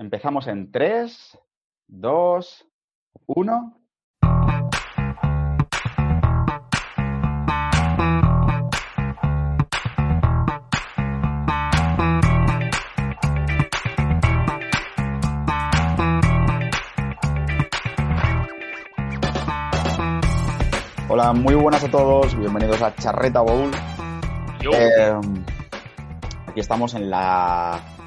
Empezamos en 3, 2, 1. Hola, muy buenas a todos, bienvenidos a Charreta Bowl. Eh, aquí estamos en la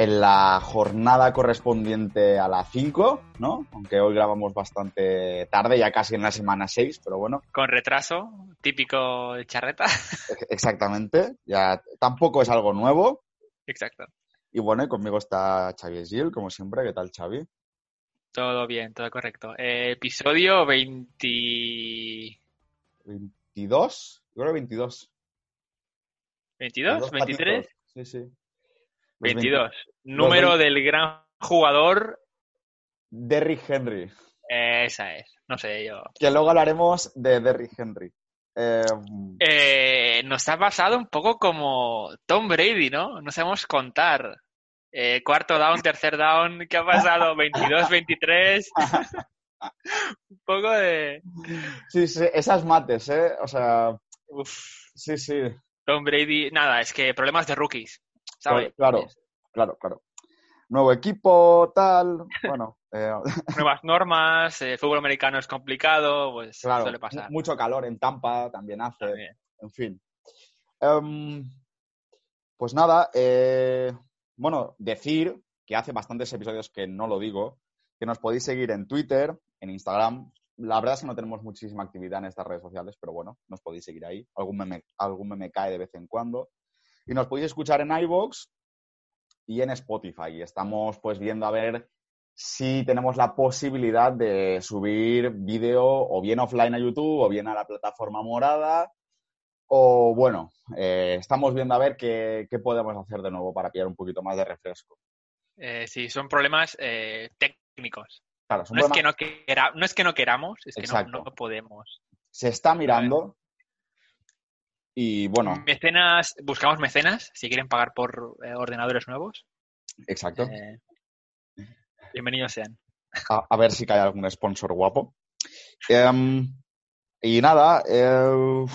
en la jornada correspondiente a la 5, ¿no? Aunque hoy grabamos bastante tarde, ya casi en la semana 6, pero bueno, Con retraso, típico de charreta. e- exactamente. Ya tampoco es algo nuevo. Exacto. Y bueno, y conmigo está Xavi Gil, como siempre. ¿Qué tal, Xavi? Todo bien, todo correcto. Eh, episodio 20... 22, yo creo 22. 22, Dos 23, patitos. Sí, sí. Los 22. Número veinte- del gran jugador. Derrick Henry. esa es. No sé yo. Que luego hablaremos de Derrick Henry. Eh, Eh, nos ha pasado un poco como Tom Brady, ¿no? No sabemos contar. Eh, cuarto down, tercer down, ¿qué ha pasado? 22, 23. un poco de... sí, sí, esas mates, ¿eh? O sea, Uf, sí, sí. Tom Brady, nada, es que problemas de rookies. ¿Sabes? Claro, claro, claro. Nuevo equipo, tal. Bueno, eh, Nuevas normas, el fútbol americano es complicado, pues claro. suele pasar. Mucho calor en Tampa también hace. También. En fin. Em, pues nada, eh, bueno, decir que hace bastantes episodios que no lo digo, que nos podéis seguir en Twitter, en Instagram. La verdad es que no tenemos muchísima actividad en estas redes sociales, pero bueno, nos podéis seguir ahí. Algún meme, algún meme cae de vez en cuando. Y nos podéis escuchar en iVoox y en Spotify. Estamos pues viendo a ver si tenemos la posibilidad de subir vídeo o bien offline a YouTube o bien a la plataforma morada. O bueno, eh, estamos viendo a ver qué, qué podemos hacer de nuevo para pillar un poquito más de refresco. Eh, sí, son problemas eh, técnicos. Claro, No es, que no, quera- no es que no queramos, es que no podemos. se está mirando. Y bueno, Mecenas, buscamos mecenas, si quieren pagar por eh, ordenadores nuevos. exacto. eh, bienvenidos sean. A, a ver si cae algún sponsor guapo. Em, y nada, eh,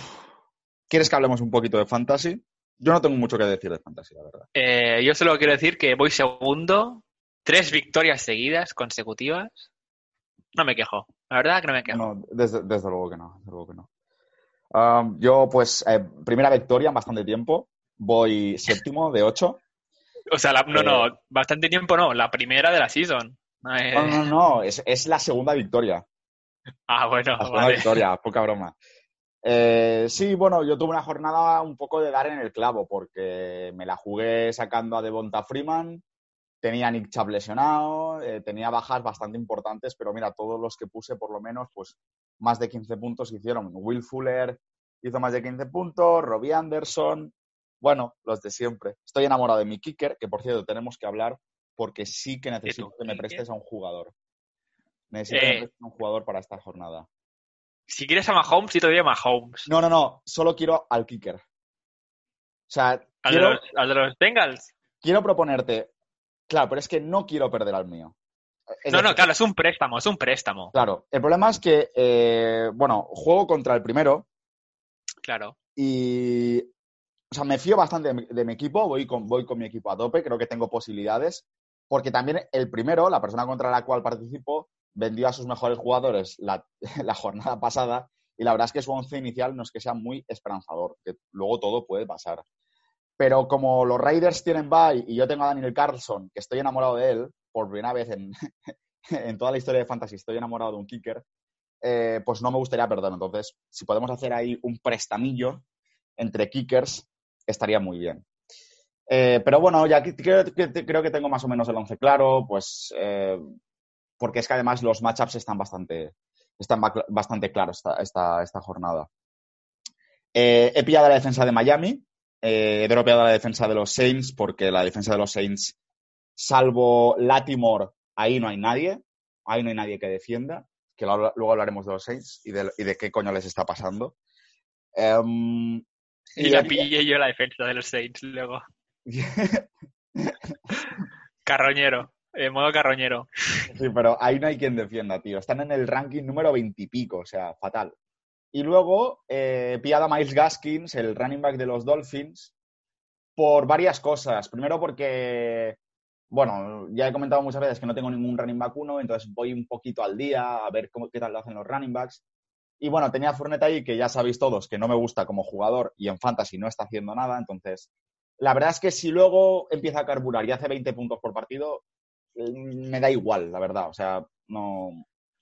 ¿quieres que hablemos un poquito de fantasy? Yo no tengo mucho que decir de fantasy, la verdad. Yo solo quiero decir que voy segundo, tres victorias seguidas, consecutivas. No me quejo, la verdad que no me quejo. No, desde, desde luego que no, desde luego que no. Yo, pues, eh, primera victoria en bastante tiempo. Voy séptimo de ocho. O sea, la- no, Eh, no, bastante tiempo no, la primera de la season. Eh, No, no, no, es, es la segunda victoria. Ah, bueno, La segunda vale. victoria, poca broma. Eh, sí, bueno, yo tuve una jornada un poco de dar en el clavo porque me la jugué sacando a Devonta Freeman, tenía Nick Chubb lesionado, eh, tenía bajas bastante importantes, pero mira, todos los que puse por lo menos, pues más de 15 puntos hicieron. Will Fuller hizo más de 15 puntos, Robbie Anderson, bueno, los de siempre. Estoy enamorado de mi kicker, que por cierto tenemos que hablar porque sí que necesito que me prestes a un jugador. Necesito que me Eh, prestes a un jugador para esta jornada. Si quieres a Mahomes, sí te doy a Mahomes. No, no, no, solo quiero al kicker. O sea, ¿Al, de quiero, los, al de los Bengals? quiero proponerte. Claro, pero es que no quiero perder al mío. Es No, no, claro, es un préstamo, es un préstamo. Claro, el problema es que, eh, bueno, juego contra el primero Claro. y. O sea, me fío bastante de mi, de mi equipo, voy con, voy con mi equipo a tope, creo que tengo posibilidades, porque también el primero, la persona contra la cual participo, vendió a sus mejores jugadores la, la jornada pasada y la verdad es que su once inicial no es que sea muy esperanzador, que luego todo puede pasar. Pero como los Raiders tienen bye y yo tengo a Daniel Carlson, que estoy enamorado de él, por primera vez en, toda la historia de Fantasy estoy enamorado de un kicker, eh, pues no me gustaría perderlo. Entonces, si podemos hacer ahí un prestamillo entre kickers, estaría muy bien. Eh, pero bueno, ya creo, que- creo que tengo más o menos el once claro, pues eh, porque es que además los matchups están bastante, están ba- bastante claros esta, esta, esta jornada. He pillado la defensa de Miami, eh, he dropeado la defensa de los Saints porque la defensa de los Saints, salvo Latimore, ahí no hay nadie, ahí no hay nadie que defienda, que lo- luego hablaremos de los Saints y de, y de qué coño les está pasando. Em, Y la pillé yo la defensa de los Saints luego. Carroñero. En modo carroñero. Sí, pero ahí no hay quien defienda, tío. Están en el ranking número veintipico, o sea, fatal. Y luego, eh, pillado a Miles Gaskins, el running back de los Dolphins, por varias cosas. Primero porque, bueno, ya he comentado muchas veces que no tengo ningún running back uno, entonces voy un poquito al día a ver cómo, qué tal lo hacen los running backs. Y bueno, tenía a Fournette ahí, que ya sabéis todos que no me gusta como jugador y en Fantasy no está haciendo nada, entonces la verdad es que si luego empieza a carburar y hace 20 puntos por partido, mm, me da igual, la verdad. O sea, no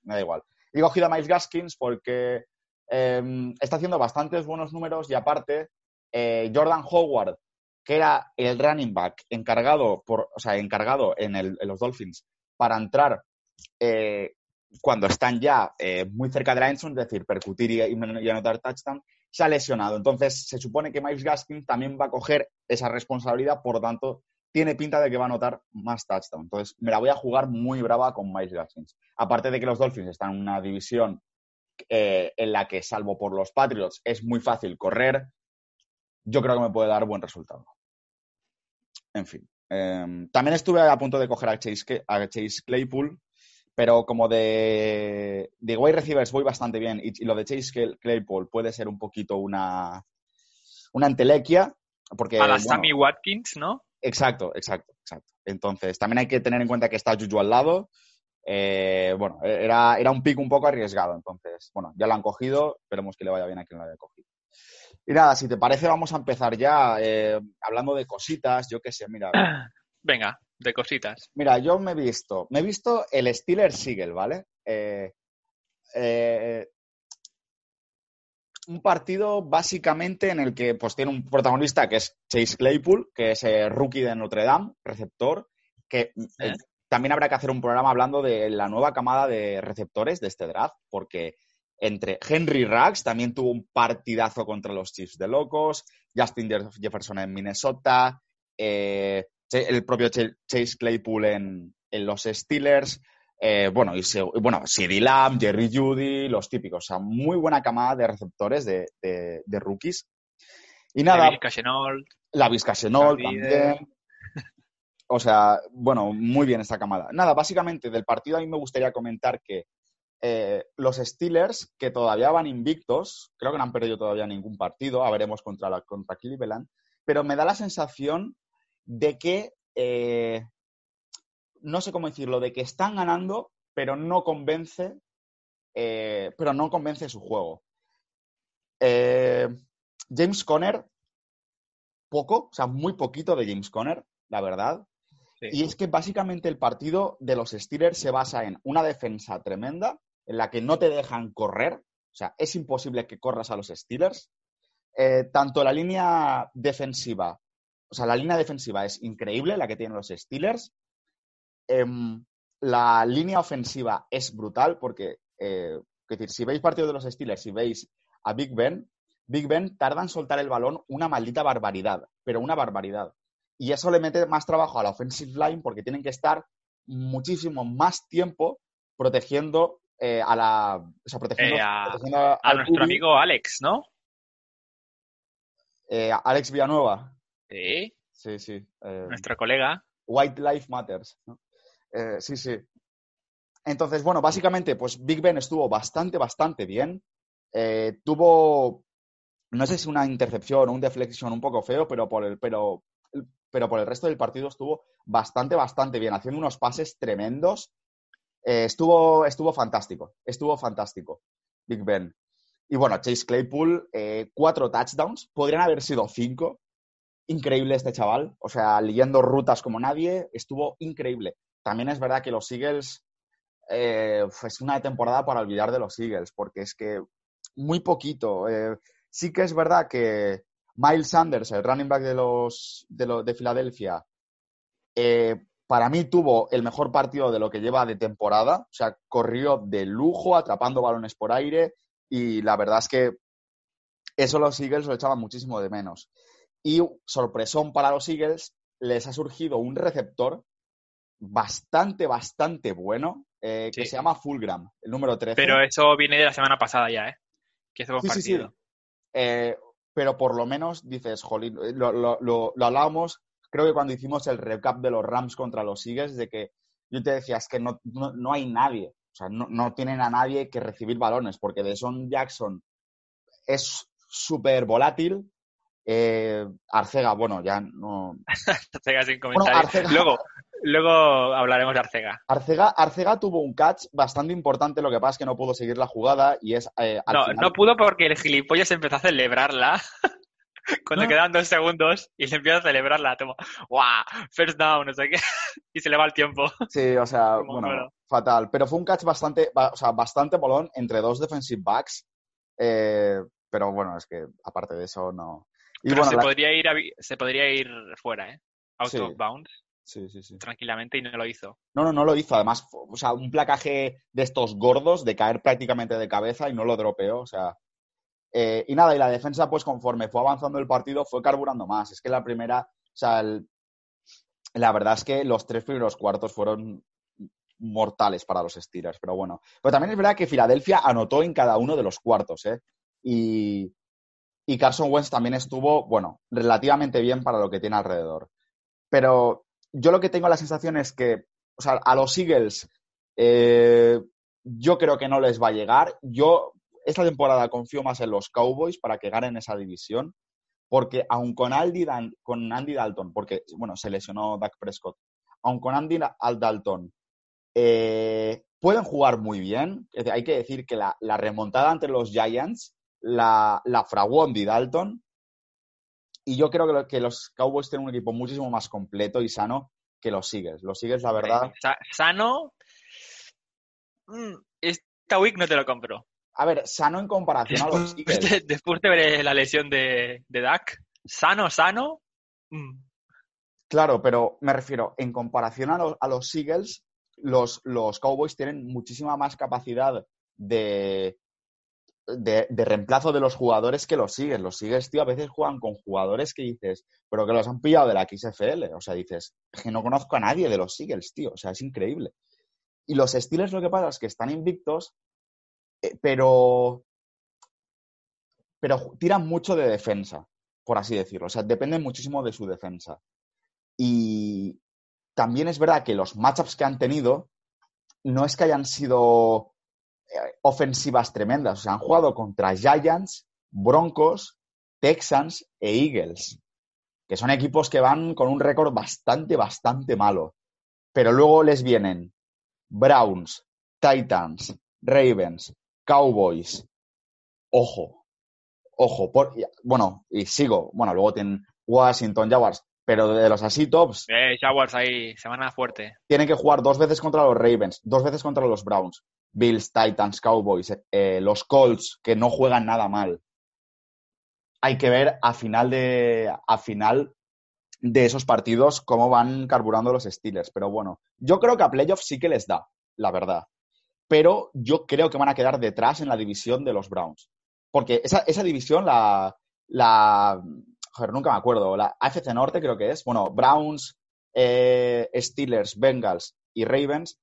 me da igual. He cogido a Miles Gaskins porque em, está haciendo bastantes buenos números y aparte, eh, Jordan Howard, que era el running back encargado, por, o sea, encargado en, los Dolphins para entrar eh, cuando están ya eh, muy cerca de la endzone, es decir, percutir y, y anotar touchdown, se ha lesionado. Entonces, se supone que Miles Gaskins también va a coger esa responsabilidad, por lo tanto, tiene pinta de que va a anotar más touchdown. Entonces, me la voy a jugar muy brava con Miles Gaskins. Aparte de que los Dolphins están en una división eh, en la que, salvo por los Patriots, es muy fácil correr, yo creo que me puede dar buen resultado. En fin. Em, también estuve a punto de coger a Chase, a Chase Claypool, pero como de, de wide receivers voy bastante bien y, lo de Chase Claypool puede ser un poquito una, una entelequia. Porque, a la Sammy Watkins, ¿no? Exacto, exacto, exacto. Entonces, también hay que tener en cuenta que está Juju al lado. Eh, bueno, era, era un pick un poco arriesgado. Entonces, bueno, ya lo han cogido. Esperemos que le vaya bien a quien lo haya cogido. Y nada, si te parece, vamos a empezar ya eh, hablando de cositas. Yo qué sé, mira. Venga de cositas. Mira, yo me he visto, me he visto el Steeler Siegel, ¿vale? Eh, eh, un partido básicamente en el que pues tiene un protagonista que es Chase Claypool, que es el rookie de Notre Dame, receptor, que también habrá que hacer un programa hablando de la nueva camada de receptores de este draft, porque entre Henry Ruggs también tuvo un partidazo contra los Chiefs de locos, Justin Jefferson en Minnesota, eh, el propio Chase Claypool en, los Steelers. Eh, bueno, y bueno, CD Lamb, Jerry Judy, los típicos. O sea, muy buena camada de receptores de, rookies. Y nada. La Vizca también. O sea, bueno, muy bien esta camada. Nada, básicamente del partido a mí me gustaría comentar que eh, los Steelers, que todavía van invictos, creo que no han perdido todavía ningún partido, a veremos contra, la, contra Cleveland, pero me da la sensación de que, eh, no sé cómo decirlo, de que están ganando, pero no convence, eh, pero no convence su juego. James Conner, poco, o sea, muy poquito de James Conner, la verdad. Y es que básicamente el partido de los Steelers se basa en una defensa tremenda, en la que no te dejan correr, o sea, es imposible que corras a los Steelers. tanto la línea defensiva o sea, la línea defensiva es increíble, la que tienen los Steelers. Em, la línea ofensiva es brutal porque, eh, es decir, si veis partido de los Steelers, si veis a Big Ben, Big Ben tarda en soltar el balón una maldita barbaridad, pero una barbaridad. Y eso le mete más trabajo a la offensive line porque tienen que estar muchísimo más tiempo protegiendo eh, a la. O sea, protegiendo, eh, a, nuestro amigo Alex, ¿no? Alex Villanueva. Sí. Sí, sí. Eh, Nuestra colega. White Life Matters. Eh, sí, sí. Entonces, bueno, básicamente, pues Big Ben estuvo bastante, bastante bien. Eh, tuvo, no sé si una intercepción o un deflexión un poco feo, pero por el, pero, pero por el resto del partido estuvo bastante, bastante bien, haciendo unos pases tremendos. estuvo, estuvo fantástico, estuvo fantástico, Big Ben. Y bueno, Chase Claypool, cuatro touchdowns, podrían haber sido cinco, increíble este chaval. O sea, leyendo rutas como nadie, estuvo increíble. También es verdad que los Eagles eh, es una temporada para olvidar de los Eagles, porque es que muy poquito. Eh, sí que es verdad que Miles Sanders, el running back de los de, de Filadelfia, eh, para mí tuvo el mejor partido de lo que lleva de temporada. O sea, corrió de lujo, atrapando balones por aire, y la verdad es que eso los Eagles lo echaban muchísimo de menos. Y sorpresón para los Eagles, les ha surgido un receptor bastante, bastante bueno eh, que se llama Fulgram, el número 13. Pero eso viene de la semana pasada ya, ¿eh? Que sí, sí, sí. Eh, pero por lo menos dices, jolín, lo, lo, lo, hablábamos, creo que cuando hicimos el recap de los Rams contra los Eagles, de que yo te decía, es que no, no, hay nadie. O sea, no, no, tienen a nadie que recibir balones, porque Deson Jackson es súper volátil. Eh, Arcega, bueno, ya no. Arcega sin comentarios. Luego, luego hablaremos de Arcega. Arcega. Arcega tuvo un catch bastante importante, lo que pasa es que no pudo seguir la jugada y es. Eh, no, no pudo porque el gilipollas empezó a celebrarla. Cuando quedan dos segundos y se empieza a celebrarla, toma, ¡guau! First down, no sé qué. y se le va el tiempo. Sí, o sea, bueno, fatal. Pero fue un catch bastante, o sea, bastante molón entre dos defensive backs. Eh, pero bueno, es que aparte de eso, no. Y pero se, podría ir se podría ir fuera, ¿eh? Out of bounds. Sí, sí, sí. Tranquilamente y no lo hizo. No, no, no lo hizo. Además, o sea, un placaje de estos gordos de caer prácticamente de cabeza y no lo dropeó. O sea, eh, y nada, y la defensa, pues conforme fue avanzando el partido, fue carburando más. Es que la primera, o sea, la verdad es que los tres primeros cuartos fueron mortales para los Steelers, pero bueno. Pero también es verdad que Filadelfia anotó en cada uno de los cuartos, ¿eh? Y, y Carson Wentz también estuvo, bueno, relativamente bien para lo que tiene alrededor. Pero yo lo que tengo la sensación es que, o sea, a los Eagles eh, yo creo que no les va a llegar. Yo esta temporada confío más en los Cowboys para que ganen esa división, porque aun con Andy, con Andy Dalton, porque, bueno, se lesionó Dak Prescott, aun con Andy Dalton, eh, pueden jugar muy bien. Hay que decir que la, remontada entre los Giants la, la fraguó Andy Dalton. Y yo creo que, que, los Cowboys tienen un equipo muchísimo más completo y sano que los Eagles. Los Eagles, la verdad. Sano. Mm, esta week no te lo compro a ver, sano en comparación a los Eagles. Después de ver la lesión de, de Dak, sano, sano. Mm. Claro, pero me refiero, en comparación a los, a los Eagles, los, los, Cowboys tienen muchísima más capacidad de, de, reemplazo de los jugadores que los Eagles. Los Eagles, tío, a veces juegan con jugadores que dices, pero que los han pillado de la XFL. O sea, dices, que no conozco a nadie de los Eagles, tío. O sea, es increíble. Y los Steelers lo que pasa es que están invictos eh, pero, pero tiran mucho de defensa, por así decirlo. O sea, dependen muchísimo de su defensa. Y también es verdad que los matchups que han tenido no es que hayan sido ofensivas tremendas. O sea, han jugado contra Giants, Broncos, Texans e Eagles, que son equipos que van con un récord bastante, bastante malo. Pero luego les vienen Browns, Titans, Ravens, Cowboys. Ojo. Ojo. Por, bueno, y sigo. Bueno, luego tienen Washington, Jaguars. Pero de los así tops. Eh, Jaguars ahí, semana fuerte. Tienen que jugar dos veces contra los Ravens, dos veces contra los Browns. Bills, Titans, Cowboys, eh, los Colts, que no juegan nada mal. Hay que ver a final de, a final de esos partidos cómo van carburando los Steelers. Pero bueno, yo creo que a playoffs sí que les da, la verdad pero yo creo que van a quedar detrás en la división de los Browns. Porque esa, esa división, la, la. Joder, nunca me acuerdo. La AFC Norte creo que es. Bueno, Browns, eh, Steelers, Bengals y Ravens,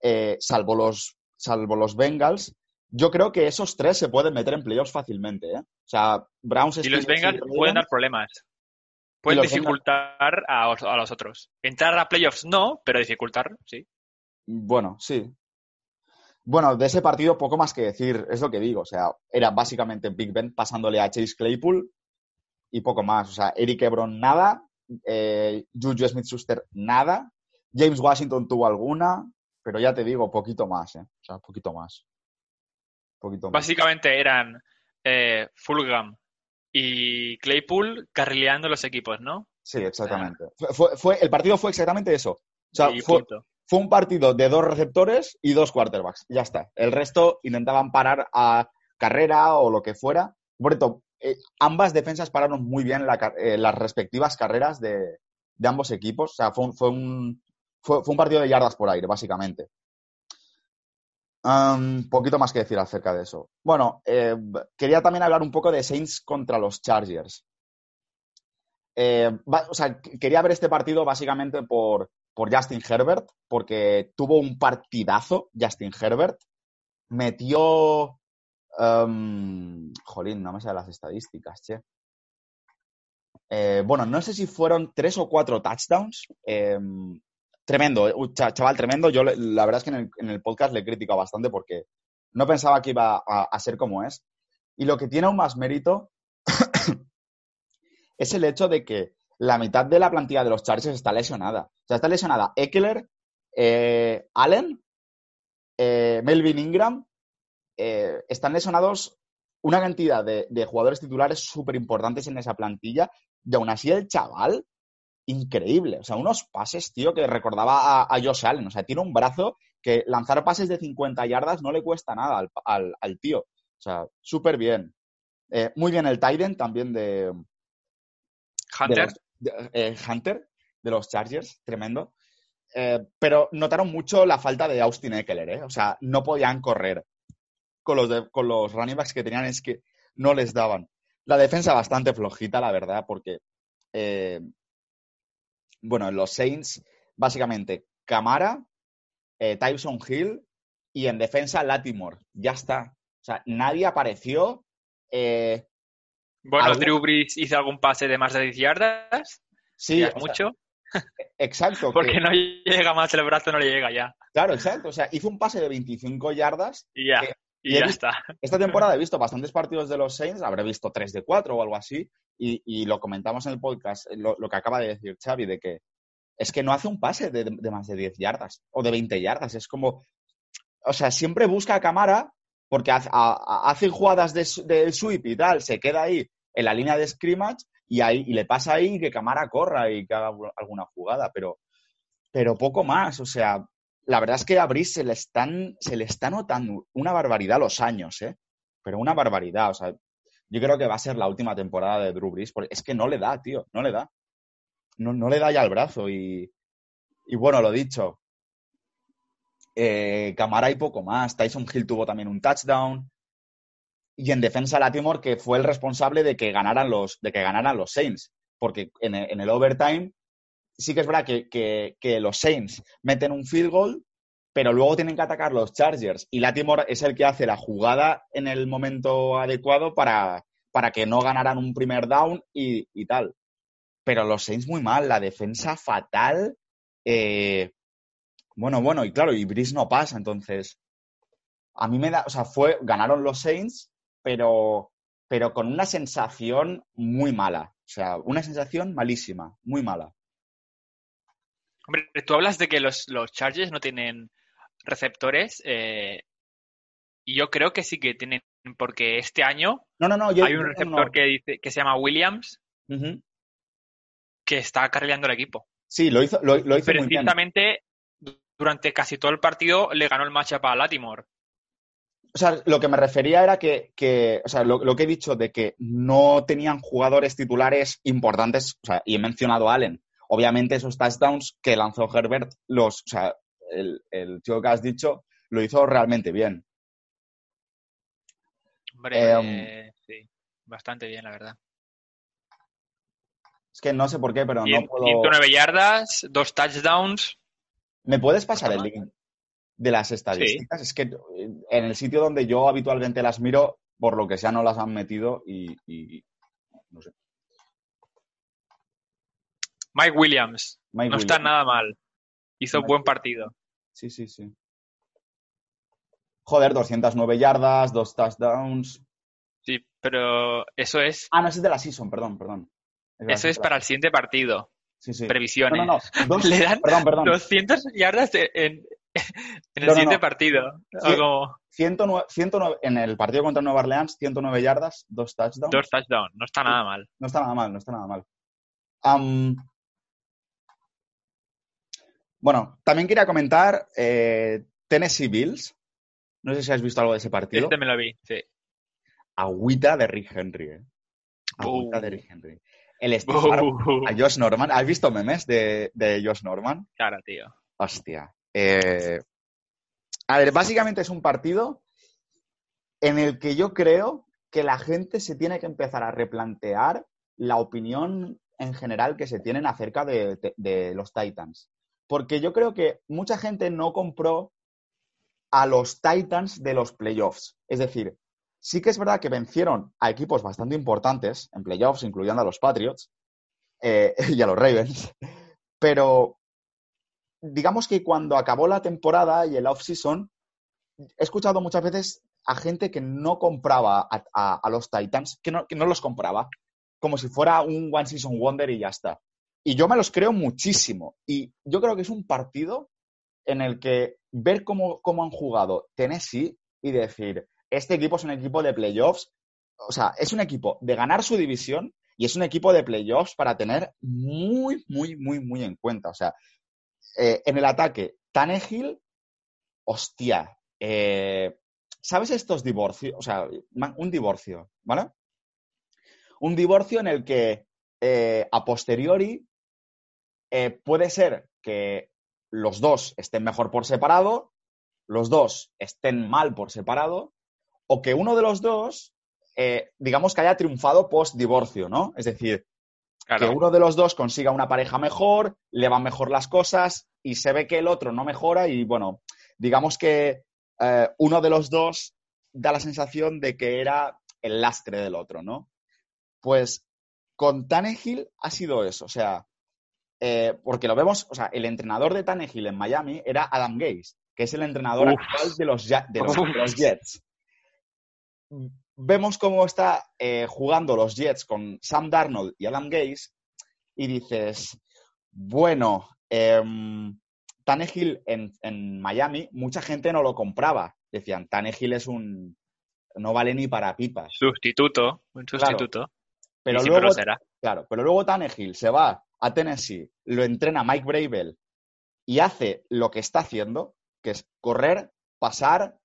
eh, salvo, los, salvo los Bengals, yo creo que esos tres se pueden meter en playoffs fácilmente. ¿eh? O sea, Browns, Y los Bengals pueden dar problemas. Pueden dificultar a, a, los otros. Entrar a playoffs no, pero dificultar, sí. Bueno, sí. Bueno, de ese partido poco más que decir, es lo que digo. O sea, era básicamente Big Ben pasándole a Chase Claypool y poco más. O sea, Eric Ebron nada, eh, Juju Smith-Schuster nada, James Washington tuvo alguna, pero ya te digo, poquito más, ¿eh? O sea, poquito más. Poquito más. Básicamente eran eh, Fulgham y Claypool carrileando los equipos, ¿no? Sí, exactamente. Fue, fue, el partido fue exactamente eso. O sea, fue, fue un partido de dos receptores y dos quarterbacks. Ya está. El resto intentaban parar a carrera o lo que fuera. Por eh, ambas defensas pararon muy bien eh, las respectivas carreras de, ambos equipos. O sea, fue un, fue, un, partido de yardas por aire, básicamente. Un poquito más que decir acerca de eso. Bueno, eh, quería también hablar un poco de Saints contra los Chargers. o sea, quería ver este partido básicamente por, por Justin Herbert, porque tuvo un partidazo Justin Herbert. Metió. Um, jolín, no me sé las estadísticas, che. Eh, bueno, no sé si fueron tres o cuatro touchdowns. Em, tremendo, eh, chaval, tremendo. Yo la verdad es que en el, podcast le he criticado bastante porque no pensaba que iba a, ser como es. Y lo que tiene aún más mérito es el hecho de que la mitad de la plantilla de los Chargers está lesionada. O sea, está lesionada Eckler, eh, Allen, Melvin Ingram. Están lesionados una cantidad de, de jugadores titulares súper importantes en esa plantilla. Y aún así el chaval increíble. O sea, unos pases, tío, que recordaba a, Josh Allen. O sea, tiene un brazo que lanzar pases de 50 yardas no le cuesta nada al, tío. O sea, súper bien. Eh, muy bien el Tiden también de... Hunter. De eh, Hunter, de los Chargers, tremendo. Eh, pero notaron mucho la falta de Austin Eckler, ¿eh? O sea, no podían correr con los, con los running backs que tenían, es que no les daban. La defensa bastante flojita, la verdad, porque bueno, en los Saints, básicamente, Camara, eh, Tyson Hill y en defensa Latimore. Ya está. O sea, nadie apareció. Eh, bueno, Drew Brees hizo algún pase de más de 10 yardas. Sí. mucho. exacto. Porque no llega más el brazo, no le llega ya. Claro, exacto. O sea, hizo un pase de 25 yardas. Y ya. Y, ya está. Esta temporada he visto bastantes partidos de los Saints, habré visto 3 de 4 o algo así, y, lo comentamos en el podcast, lo, que acaba de decir Xavi, de que es que no hace un pase de, más de 10 yardas o de 20 yardas. Es como, o sea, siempre busca a cámara porque hace, jugadas de, de, sweep y tal, se queda ahí en la línea de scrimmage y, ahí, y le pasa ahí que cámara corra y que haga alguna jugada, pero, pero poco más. O sea, la verdad es que a Brice se le, están, se le está notando una barbaridad los años, ¿eh? Pero una barbaridad. O sea, yo creo que va a ser la última temporada de Drew Brees, porque es que no le da, tío, no le da. No, no le da ya el brazo y, y bueno, lo dicho. Eh, Camara y poco más. Tyson Hill tuvo también un touchdown. Y en defensa Latimore, que fue el responsable de que ganaran los, de que ganaran los Saints. Porque en el, overtime sí que es verdad que, que, que, los Saints meten un field goal pero luego tienen que atacar los Chargers y Latimore es el que hace la jugada en el momento adecuado para, para que no ganaran un primer down y, tal. Pero los Saints muy mal, la defensa fatal. Eh, bueno, bueno, y claro, y Brice no pasa, entonces. A mí me da, o sea, fue, ganaron los Saints, pero, pero con una sensación muy mala. O sea, una sensación malísima, muy mala. Hombre, tú hablas de que los, los Chargers no tienen receptores. Eh, y yo creo que sí que tienen, porque este año no, no, no, hay un receptor que, dice, que se llama Williams que está acarreando el equipo. Sí, lo hizo, lo, hizo Precisamente durante casi todo el partido le ganó el matchup a Latimore. O sea, lo que me refería era que, o sea, lo, que he dicho de que no tenían jugadores titulares importantes, o sea, y he mencionado a Allen. Obviamente esos touchdowns que lanzó Herbert, los, o sea, el, el chico que has dicho lo hizo realmente bien. Hombre, em, sí, bastante bien, la verdad. Es que no sé por qué, pero no puedo... 109 yardas, dos touchdowns. ¿Me puedes pasar el link de las estadísticas? Es que en el sitio donde yo habitualmente las miro, por lo que sea, no las han metido y, no sé. Mike Williams. no está nada mal. Hizo buen partido. Sí, sí, sí. Joder, 209 yardas, dos touchdowns. Sí, pero eso es. Ah, no, es de la season, perdón, perdón. eso es para el siguiente partido. Sí, sí. Previsiones. No, no, no. Le dan perdón, perdón. 200 yardas en, en el siguiente partido. 109, 109, en el partido contra Nueva Orleans, 109 yardas, dos touchdowns. Dos touchdowns, no está nada mal. No está nada mal, no está nada mal. Um, bueno, también quería comentar eh, Tennessee Bills. No sé si has visto algo de ese partido. Este me lo vi, sí. Agüita de Rick Henry, ¿eh? Agüita de Rick Henry. El estilo a Josh Norman. ¿Has visto memes de, de Josh Norman? Claro, tío. Hostia. Eh, a ver, básicamente es un partido en el que yo creo que la gente se tiene que empezar a replantear la opinión en general que se tienen acerca de los Titans porque yo creo que mucha gente no compró a los Titans de los playoffs. Es decir, sí que es verdad que vencieron a equipos bastante importantes en playoffs, incluyendo a los Patriots eh, y a los Ravens, pero digamos que cuando acabó la temporada y el off-season, he escuchado muchas veces a gente que no compraba a, los Titans, que no, que no los compraba, como si fuera un One Season Wonder y ya está. Y yo me los creo muchísimo. Y yo creo que es un partido en el que ver cómo, cómo han jugado Tennessee y decir, este equipo es un equipo de playoffs, o sea, es un equipo de ganar su división y es un equipo de playoffs para tener muy, muy, muy, muy en cuenta. O sea, eh, en el ataque, Tannehill, hostia, eh, ¿sabes estos divorcios? O sea, un divorcio, ¿vale? Un divorcio en el que eh, a posteriori eh, puede ser que los dos estén mejor por separado, los dos estén mal por separado, o que uno de los dos, eh, digamos que haya triunfado post-divorcio, ¿no? Es decir, Claro. que uno de los dos consiga una pareja mejor, le van mejor las cosas y se ve que el otro no mejora y bueno, digamos que eh, uno de los dos da la sensación de que era el lastre del otro, ¿no? Pues con Tannehill ha sido eso, o sea, eh, porque lo vemos, o sea, el entrenador de Tannehill en Miami era Adam Gase, que es el entrenador Uf. actual de los, Ja- de los- de Uf. los Jets. Vemos cómo está eh, jugando los Jets con Sam Darnold y Adam Gase y dices, bueno, em, Tannehill en, en Miami, mucha gente no lo compraba. Decían, Tannehill es un... no vale ni para pipas. Sustituto, un sustituto. Pero y siempre luego, será. Claro, pero luego Tannehill se va a Tennessee, lo entrena Mike Bravel y hace lo que está haciendo, que es correr, pasar,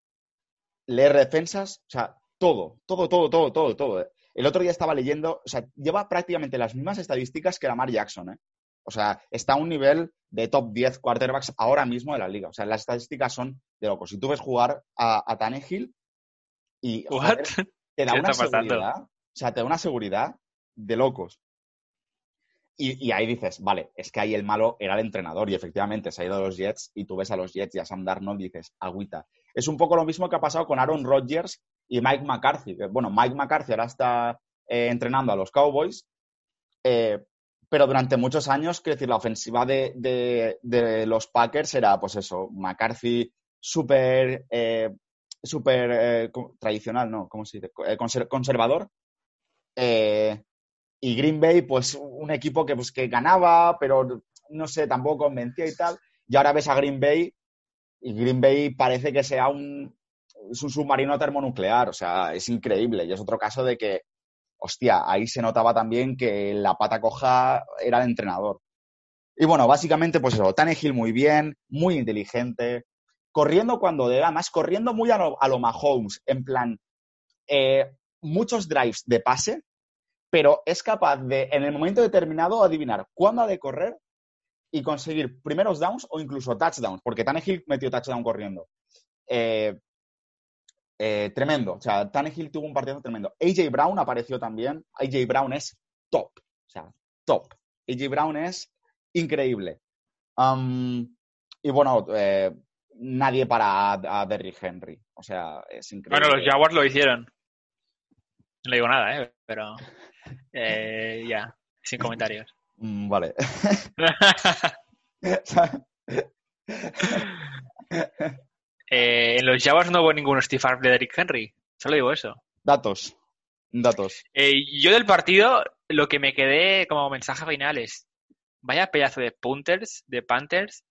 leer defensas, o sea, todo, todo, todo, todo, todo, todo. El otro día estaba leyendo, o sea, lleva prácticamente las mismas estadísticas que Lamar Jackson, ¿eh? O sea, está a un nivel de top 10 quarterbacks ahora mismo de la liga. O sea, las estadísticas son de locos. Si tú ves jugar a, a Tannehill y joder, te da ¿Qué una seguridad, o sea, te da una seguridad de locos. Y, ahí dices, vale, es que ahí el malo era el entrenador y efectivamente se ha ido a los Jets y tú ves a los Jets y a Sam Darnold y dices, agüita. Es un poco lo mismo que ha pasado con Aaron Rodgers y Mike McCarthy. bueno, Mike McCarthy ahora está eh, entrenando a los Cowboys, eh, pero durante muchos años, quiero decir, la ofensiva de, de- los Packers era, pues eso, McCarthy súper eh, co- tradicional, ¿no? ¿Cómo se dice? Co- conser- conservador. Eh, y Green Bay, pues un equipo que, pues, que ganaba, pero no sé, tampoco convencía y tal. Y ahora ves a Green Bay y Green Bay parece que sea un, es un submarino termonuclear, o sea, es increíble. Y es otro caso de que, hostia, ahí se notaba también que la pata coja era el entrenador. Y bueno, básicamente, pues eso, Tannehill muy bien, muy inteligente, corriendo cuando debe, además corriendo muy a lo, a lo Mahomes, en plan, eh, muchos drives de pase, pero es capaz de, en el momento determinado, adivinar cuándo ha de correr y conseguir primeros downs o incluso touchdowns, porque Tannehill metió touchdown corriendo. Eh, eh, tremendo, o sea, Tannehill tuvo un partido tremendo. AJ Brown apareció también, AJ Brown es top, o sea, top. AJ Brown es increíble. Um, y bueno, eh, nadie para a, a Derrick Henry, o sea, es increíble. Bueno, los Jaguars lo hicieron. No le digo nada, ¿eh? Pero eh, ya, sin comentarios. Mm, vale. Eh, en los Jaguars no hubo ningún Steve Arp de Derrick Henry. Solo digo eso. datos, datos. Eh, yo del partido, lo que me quedé como mensaje final es, vaya pedazo de punters, de Panthers,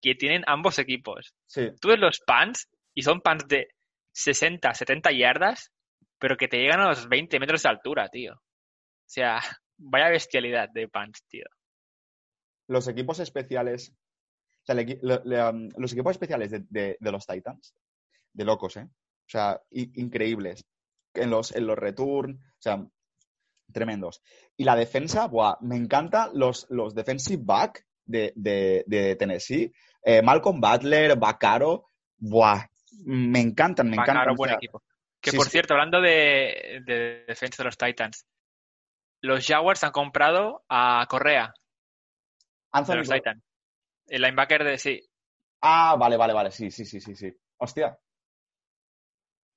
que tienen ambos equipos. Sí, Tú ves los pants y son pants de 60, 70 yardas, pero que te llegan a los 20 metros de altura, tío. O sea, vaya bestialidad de pants, tío. los equipos especiales, o sea, le, um, los equipos especiales de, de- de los Titans, de locos, ¿eh? O sea, i- increíbles. En los, en los return, o sea, tremendos. Y la defensa, buah, me encanta los, los defensive back de, de- de Tennessee. Eh, Malcolm Butler, Bacaro, buah, me encantan, me encantan. Vaccaro, o buen sea, equipo. Que sí, por sí. cierto, hablando de, de defensa de los Titans, los Jaguars han comprado a Correa de Anthony los Titans. El linebacker de sí. Ah, vale, vale, vale, sí, sí, sí, sí, sí. Hostia.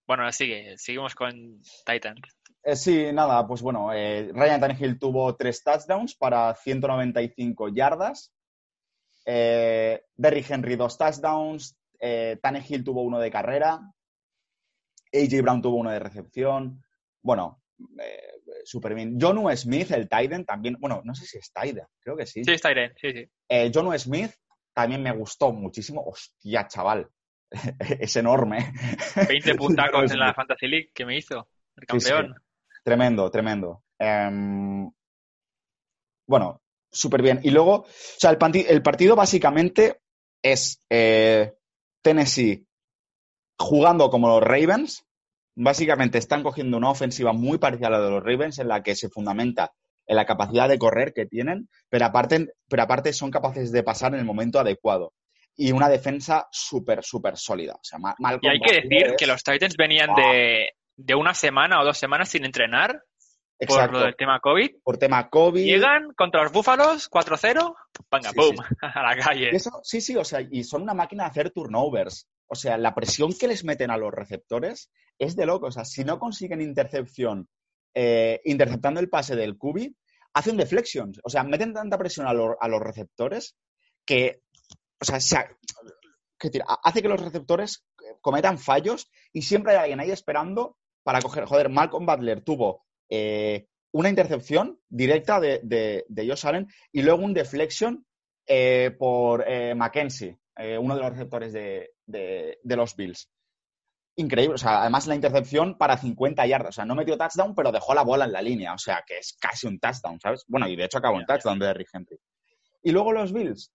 Bueno, sigue, seguimos con Titans. Eh, sí, nada, pues bueno, eh, Ryan Tannehill tuvo tres touchdowns para 195 yardas. Eh, Derrick Henry, dos touchdowns. Eh, Tannehill tuvo uno de carrera. AJ Brown tuvo uno de recepción. Bueno, eh, súper bien. Jonu Smith, el Tiden, también. Bueno, no sé si es Tiden, creo que sí. Sí, es Tiden, sí, sí. Eh, Jonu Smith también me gustó muchísimo. Hostia, chaval. es enorme. 20 puntacos en la Fantasy League que me hizo, el campeón. Sí, sí. Tremendo, tremendo. Em, bueno, súper bien. Y luego, o sea, el, el partido básicamente es eh, Tennessee jugando como los Ravens. Básicamente están cogiendo una ofensiva muy parecida a la de los Ravens, en la que se fundamenta en la capacidad de correr que tienen, pero aparte, pero aparte son capaces de pasar en el momento adecuado. Y una defensa súper, súper sólida. O sea, mal y hay que decir es... que los Titans venían wow. de, de una semana o dos semanas sin entrenar Exacto. Por lo del tema COVID. Por tema COVID. Llegan contra los Búfalos 4-0, venga, sí, boom, sí. a la calle. Eso, sí, sí, o sea, y son una máquina de hacer turnovers. O sea, la presión que les meten a los receptores es de loco. O sea, si no consiguen intercepción eh, interceptando el pase del Cubi, hacen deflections. O sea, meten tanta presión a, lo, a los receptores que, o sea, se, que hace que los receptores cometan fallos y siempre hay alguien ahí esperando para coger. Joder, Malcolm Butler tuvo eh, una intercepción directa de, de, de, Josh Allen y luego un deflection eh, por eh, uno de los receptores de, de, los Bills. Increíble, o sea, además la intercepción para 50 yardas, o sea, no metió touchdown, pero dejó la bola en la línea, o sea, que es casi un touchdown, ¿sabes? Bueno, y de hecho acabó un touchdown de Rick Henry. Y luego los Bills.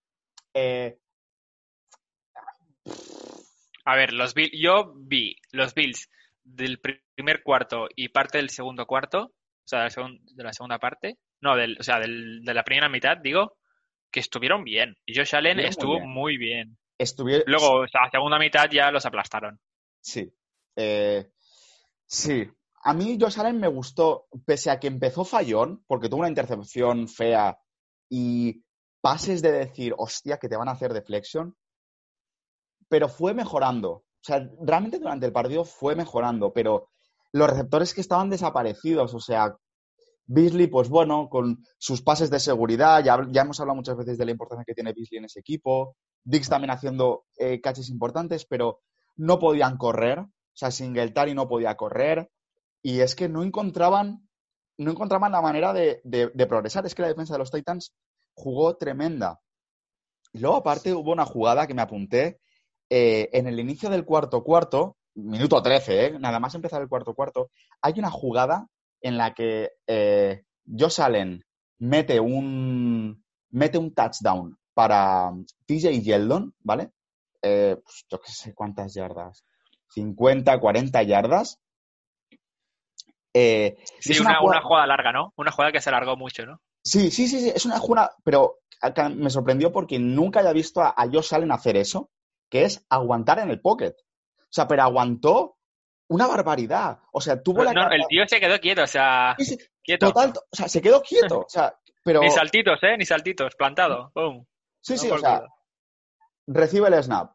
A ver, los Bills, yo vi los Bills del primer cuarto y parte del segundo cuarto, o sea, de la segunda parte, no, del, o sea, del, de la primera mitad, digo, que estuvieron bien. Y Josh Allen estuvo muy bien. muy bien. Estuvieron... Luego, la segunda mitad ya los aplastaron. Sí. Eh, sí. A mí Josh Allen me gustó, pese a que empezó fallón, porque tuvo una intercepción fea y pases de decir, hostia, que te van a hacer deflection, pero fue mejorando. O sea, realmente durante el partido fue mejorando, pero los receptores que estaban desaparecidos, o sea, Beasley, pues bueno, con sus pases de seguridad, ya, ya hemos hablado muchas veces de la importancia que tiene Beasley en ese equipo, Dix también haciendo eh, catches importantes, pero no podían correr, o sea, Singletary no podía correr, y es que no encontraban, no encontraban la manera de, de, de progresar, es que la defensa de los Titans jugó tremenda. Y luego aparte hubo una jugada que me apunté, eh, en el inicio del cuarto cuarto, minuto 13, ¿eh? nada más empezar el cuarto cuarto, hay una jugada en la que eh, Josh Allen mete un, mete un touchdown para TJ Yeldon, ¿vale? Eh, pues yo qué sé cuántas yardas, 50, 40 yardas. Eh, sí, es una, una, jugada... una, jugada... larga, ¿no? Una jugada que se alargó mucho, ¿no? Sí, sí, sí, sí, es una jugada, pero me sorprendió porque nunca había visto a, a Josh Allen hacer eso que es aguantar en el pocket. O sea, pero aguantó una barbaridad. O sea, tuvo no, la. No, el tío se quedó quieto, o sea. Sí, sí, quieto. Total, o sea, se quedó quieto. O sea, pero... Ni saltitos, ¿eh? Ni saltitos, plantado. Boom. Sí, sí, o sea, recibe el snap.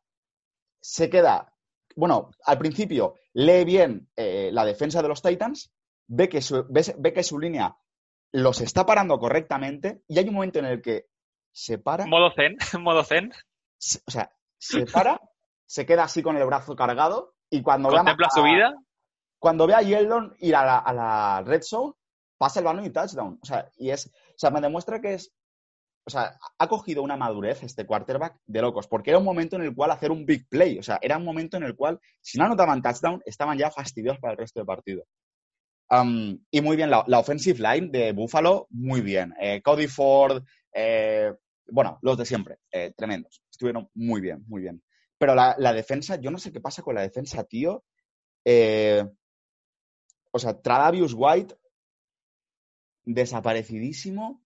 Se queda. Bueno, al principio lee bien eh, la defensa de los Titans, ve que, su, ve, ve que su línea los está parando correctamente y hay un momento en el que se para. Modo zen, modo zen. O sea, se para, se queda así con el brazo cargado y cuando ¿Contempla su vida? Cuando ve a Yeldon ir a la, a la, red zone, pasa el balón y touchdown. O sea, y es, o sea, me demuestra que es, o sea, ha cogido una madurez este quarterback de locos, porque era un momento en el cual hacer un big play, o sea, era un momento en el cual, si no anotaban touchdown, estaban ya fastidiosos para el resto del partido. Um, y muy bien, la, la, offensive line de Buffalo, muy bien. Eh, Cody Ford, eh, bueno, los de siempre, eh, tremendos. Estuvieron muy bien, muy bien. Pero la, la, defensa, yo no sé qué pasa con la defensa, tío. Eh, o sea, Tradavius White, desaparecidísimo.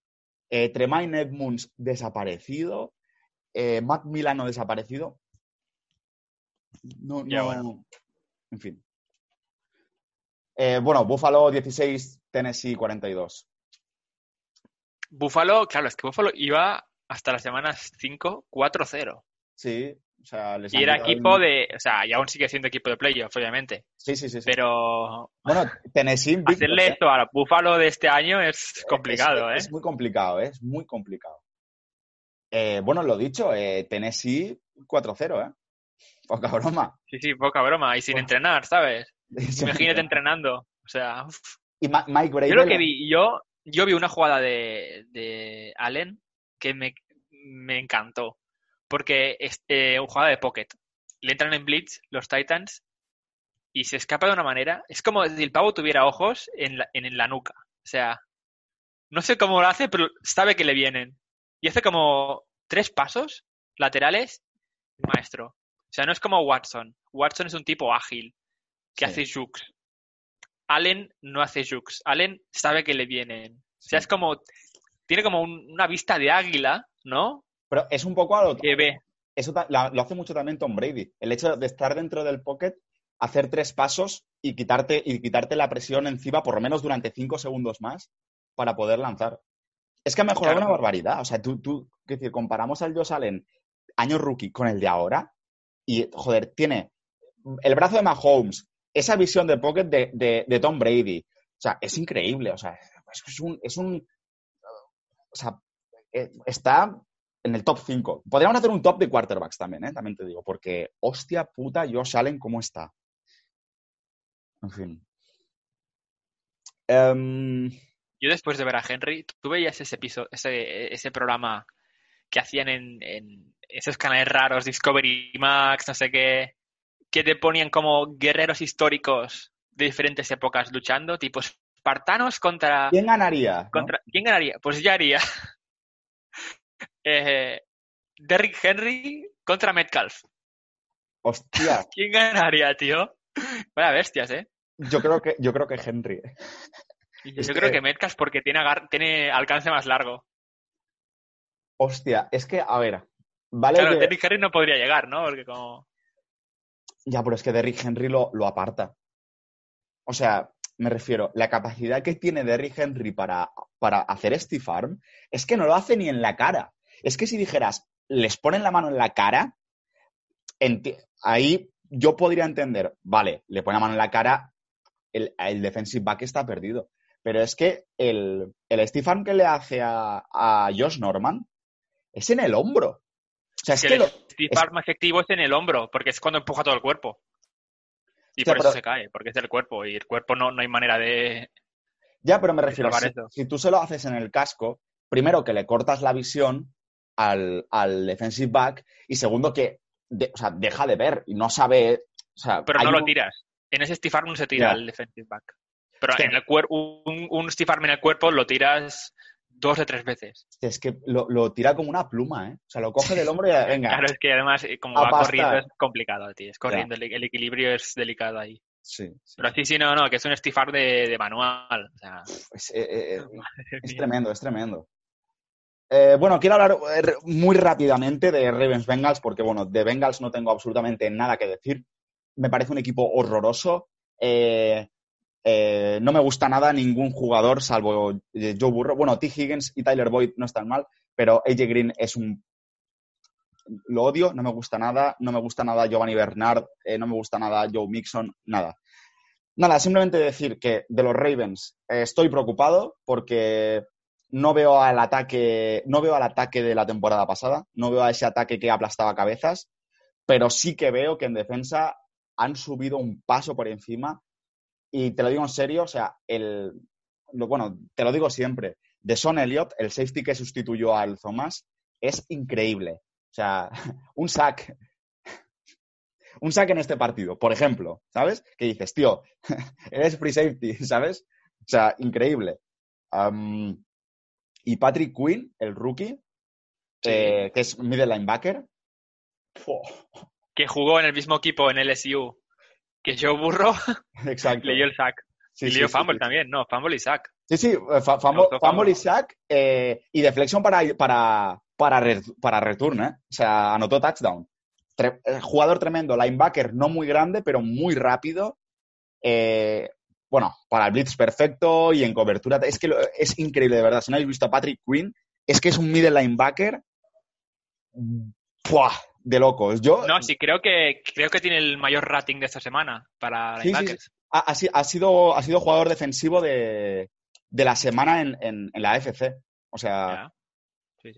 Eh, Tremaine Edmunds, desaparecido. Eh, Matt Milano, desaparecido. No, Ya, no. bueno. En fin. Eh, bueno, Buffalo 16, Tennessee 42. Buffalo, claro, es que Buffalo iba hasta las semanas 5, 4-0. Sí, o sea, les Y era equipo el- de. O sea, y aún sigue siendo equipo de playoff, obviamente. Sí, sí, sí. sí. Pero Bueno, Tennessee invicto, hacerle ¿eh? esto a Buffalo de este año es complicado, es, ¿eh? Es muy complicado, ¿eh? es muy complicado. Eh, bueno, lo dicho, eh, Tennessee 4-0, ¿eh? Poca broma. Sí, sí, poca broma. Y sin entrenar, ¿sabes? Imagínate entrenando. O sea, uf. Y Ma- Mike Brady. yo lo que vi, yo, yo vi una jugada de, de Allen que me, me encantó. Porque es eh, una jugada de pocket. Le entran en blitz los Titans y se escapa de una manera. Es como si el pavo tuviera ojos en la, en la nuca. O sea, no sé cómo lo hace, pero sabe que le vienen. Y hace como tres pasos laterales, maestro. O sea, no es como Watson. Watson es un tipo ágil que Sí. hace jukes. Allen no hace jukes. Allen sabe que le vienen. O sea, Sí. es como. Tiene como un- una vista de águila, ¿no? Pero es un poco a lo Que ve. Eso lo hace mucho también Tom Brady. El hecho de estar dentro del pocket, hacer tres pasos y quitarte, y quitarte la presión encima por lo menos durante cinco segundos más para poder lanzar. Es que ha mejorado Claro. una barbaridad. O sea, tú, tú que decir, comparamos al Josh Allen año rookie con el de ahora y, joder, tiene el brazo de Mahomes, esa visión de pocket de, de- de Tom Brady. O sea, es increíble. O sea, es un... Es un o sea, eh, está en el top 5. Podríamos hacer un top de quarterbacks también, ¿eh? También te digo, porque hostia puta, Josh Allen, ¿cómo está? En fin. Em, Yo después de ver a Henry, tú veías ese episodio, ese, ese programa que hacían en, en esos canales raros, Discovery Max, no sé qué, que te ponían como guerreros históricos de diferentes épocas luchando, tipo espartanos contra... ¿Quién ganaría? no? ¿Quién ganaría? Pues ya haría eh, Derrick Henry contra Metcalf. Hostia, ¿Quién ganaría, tío? Vaya bestias, ¿eh? yo creo que, yo creo que Henry. Yo Es creo que- que Metcalf porque tiene, tiene alcance más largo. Hostia, es que, a ver, vale Claro, que- Derrick Henry no podría llegar, ¿no? Porque como... Ya, pero es que Derrick Henry lo, lo aparta. O sea, me refiero, la capacidad que tiene Derrick Henry para, para hacer Steve Farm es que no lo hace ni en la cara. Es que si dijeras, les ponen la mano en la cara, ahí yo podría entender, vale, le pone la mano en la cara, el, el defensive back está perdido. Pero es que el, el Steve Farm que le hace a, a Josh Norman es en el hombro. O sea, es que que el lo, Steve es- Farm más efectivo es en el hombro, porque es cuando empuja todo el cuerpo. Y por eso pero- se cae, porque es el cuerpo, y el cuerpo no, no hay manera de... Ya, pero me refiero, salvar si, si tú se lo haces en el casco, primero que le cortas la visión al, al defensive back y segundo que de- o sea, deja de ver y no sabe... O sea, Pero no lo tiras. En ese Steve no se tira Ya. el defensive back. Pero Sí. en el un, un Steve en el cuerpo lo tiras dos o tres veces. Es que lo, lo tira como una pluma, ¿eh? O sea, lo coge del hombro y venga. Claro, es que además, eh, como va corriendo, es complicado, tío. Es corriendo, el, el equilibrio es delicado ahí. Sí, sí. Pero sí, sí, no, no, que es un Farm de, de manual. O sea, Es, eh, eh, es tremendo, es tremendo. Eh, bueno, quiero hablar eh, muy rápidamente de Ravens Bengals, porque bueno, de Bengals no tengo absolutamente nada que decir. Me parece un equipo horroroso. Eh, no me gusta nada ningún jugador, salvo Joe Burrow. Bueno, T. Higgins y Tyler Boyd no están mal, pero AJ Green es un. Lo odio, no me gusta nada. No me gusta nada Giovanni Bernard, no me gusta nada Joe Mixon, nada. Nada, simplemente decir que de los Ravens estoy preocupado porque no veo al ataque, no veo al ataque de la temporada pasada, no veo a ese ataque que aplastaba cabezas, pero sí que veo que en defensa han subido un paso por encima y te lo digo en serio, o sea, el, lo- bueno, te lo digo siempre, de Son Elliott, el safety que sustituyó al Thomas, es increíble. O sea, un sack, un sack en este partido, por ejemplo, ¿sabes? Que dices, tío, eres free safety, ¿sabes? O sea, increíble. Am, y Patrick Quinn, el rookie, Sí. eh, que es middle linebacker. Que jugó en el mismo equipo en LSU que Joe Burrow, Exacto. leyó el sack. Sí, y leyó sí, fumble sí. también, no, fumble y sack. Sí, sí, eh, fa- fumble y sack eh, y deflexión para, para, para, re- para return, ¿eh? O sea, anotó touchdown. Tre- jugador tremendo, linebacker no muy grande, pero muy rápido. Eh, bueno, para el blitz perfecto y en cobertura. Es que lo- es increíble, de verdad. Si no habéis visto a Patrick Quinn, es que es un middle linebacker ¡pua! de locos. Yo, No, sí, creo que creo que tiene el mayor rating de esta semana para Sí, sí, linebackers. ha, ha si- ha sido, ha sido jugador defensivo de, de la semana en, en- en la AFC. O sea.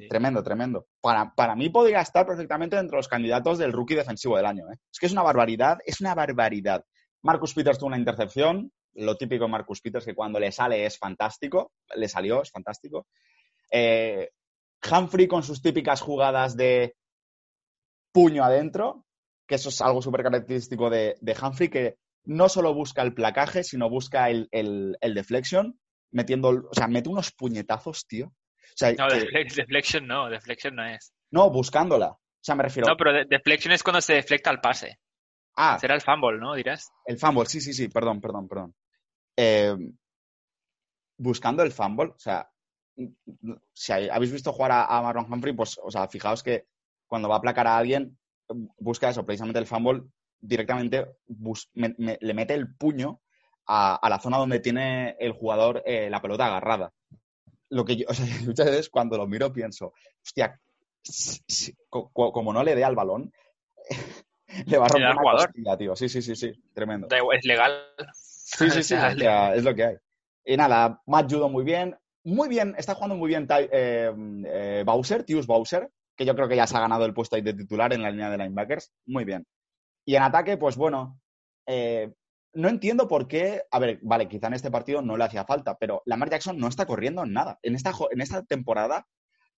Tremendo, tremendo. Para, para mí podría estar perfectamente entre los candidatos del rookie defensivo del año. ¿eh? Es que es una barbaridad, es una barbaridad. Marcus Peters tuvo una intercepción, lo típico de Marcus Peters, que cuando le sale es fantástico, le salió, es fantástico. Eh, Humphrey con sus típicas jugadas de puño adentro, que eso es algo súper característico de, de, Humphrey, que no solo busca el placaje, sino busca el, el, el deflection, metiendo, o sea, mete unos puñetazos, tío. O sea, No, que- defle- deflection no, deflection no es. no, buscándola. O sea, me refiero. No, pero de- deflection es cuando se deflecta el pase. ah, Será el fumble, ¿no? Dirás. el fumble, sí, sí, sí, perdón, perdón, perdón. Eh, buscando el fumble, o sea, si hay- habéis visto jugar a, a Marlon Humphrey, pues, o sea, fijaos que cuando va a aplacar a alguien, busca eso, precisamente el fumble, directamente bus- me- me- le mete el puño a, a la zona donde tiene el jugador eh, la pelota agarrada. Lo que yo, o sea, muchas veces cuando lo miro pienso, hostia, si- si- co- co- como no le dé al balón, le va a romper jugador. costilla, tío. Sí, sí, sí, sí, tremendo. Es legal. Sí, sí, sí, O sea, es lo que hay. Y nada, Matt Judo muy bien. Muy bien, está jugando muy bien Ty- eh, eh, Bowser, Tius Bowser, que yo creo que ya se ha ganado el puesto ahí de titular en la línea de linebackers. Muy bien. Y en ataque, pues bueno, eh, no entiendo por qué. A ver, vale, quizá en este partido no le hacía falta, pero Lamar Jackson no está corriendo en nada. En esta, en esta temporada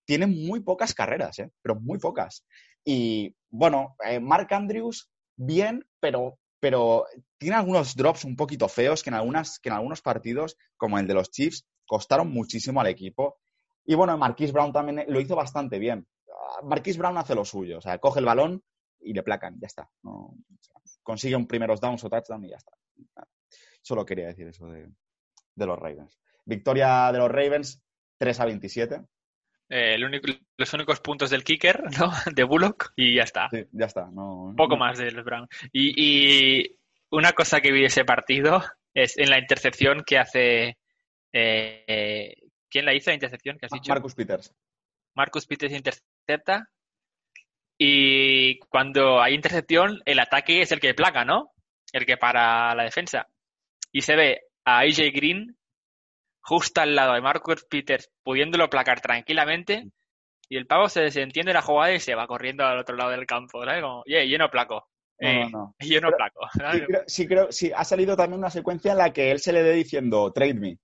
tiene muy pocas carreras, ¿eh? pero muy pocas. Y bueno, eh, Mark Andrews, bien, pero, pero tiene algunos drops un poquito feos que en, algunas, que en algunos partidos, como el de los Chiefs, costaron muchísimo al equipo. Y bueno, Marquise Brown también lo hizo bastante bien. Ah, Marquise Brown hace lo suyo, o sea, coge el balón y le placan, ya está. Consigue un primeros downs o touchdown y ya está. Nada. Solo quería decir eso de, de los Ravens. Victoria de los Ravens, 3 a 27. Eh, el único- los únicos puntos del kicker, ¿no? De Bullock y ya está. Sí, ya está. No, Un poco no- más de los Browns. Y, y una cosa que vi de ese partido es en la intercepción que hace. eh, ¿Quién la hizo la intercepción que has dicho? Marcus Peters. Marcus Peters intercepta. Y cuando hay intercepción, el ataque es el que placa, ¿no? El que para la defensa. Y se ve a AJ Green justo al lado de Marcus Peters, pudiéndolo placar tranquilamente. Y el pavo se desentiende la jugada y se va corriendo al otro lado del campo, ¿sabes? Como, "Yeah, yo no placo. Eh, no, no. Yo no Pero- placo. Sí creo, sí, creo- sí, ha salido también una secuencia en la que él se le dé diciendo, trade me.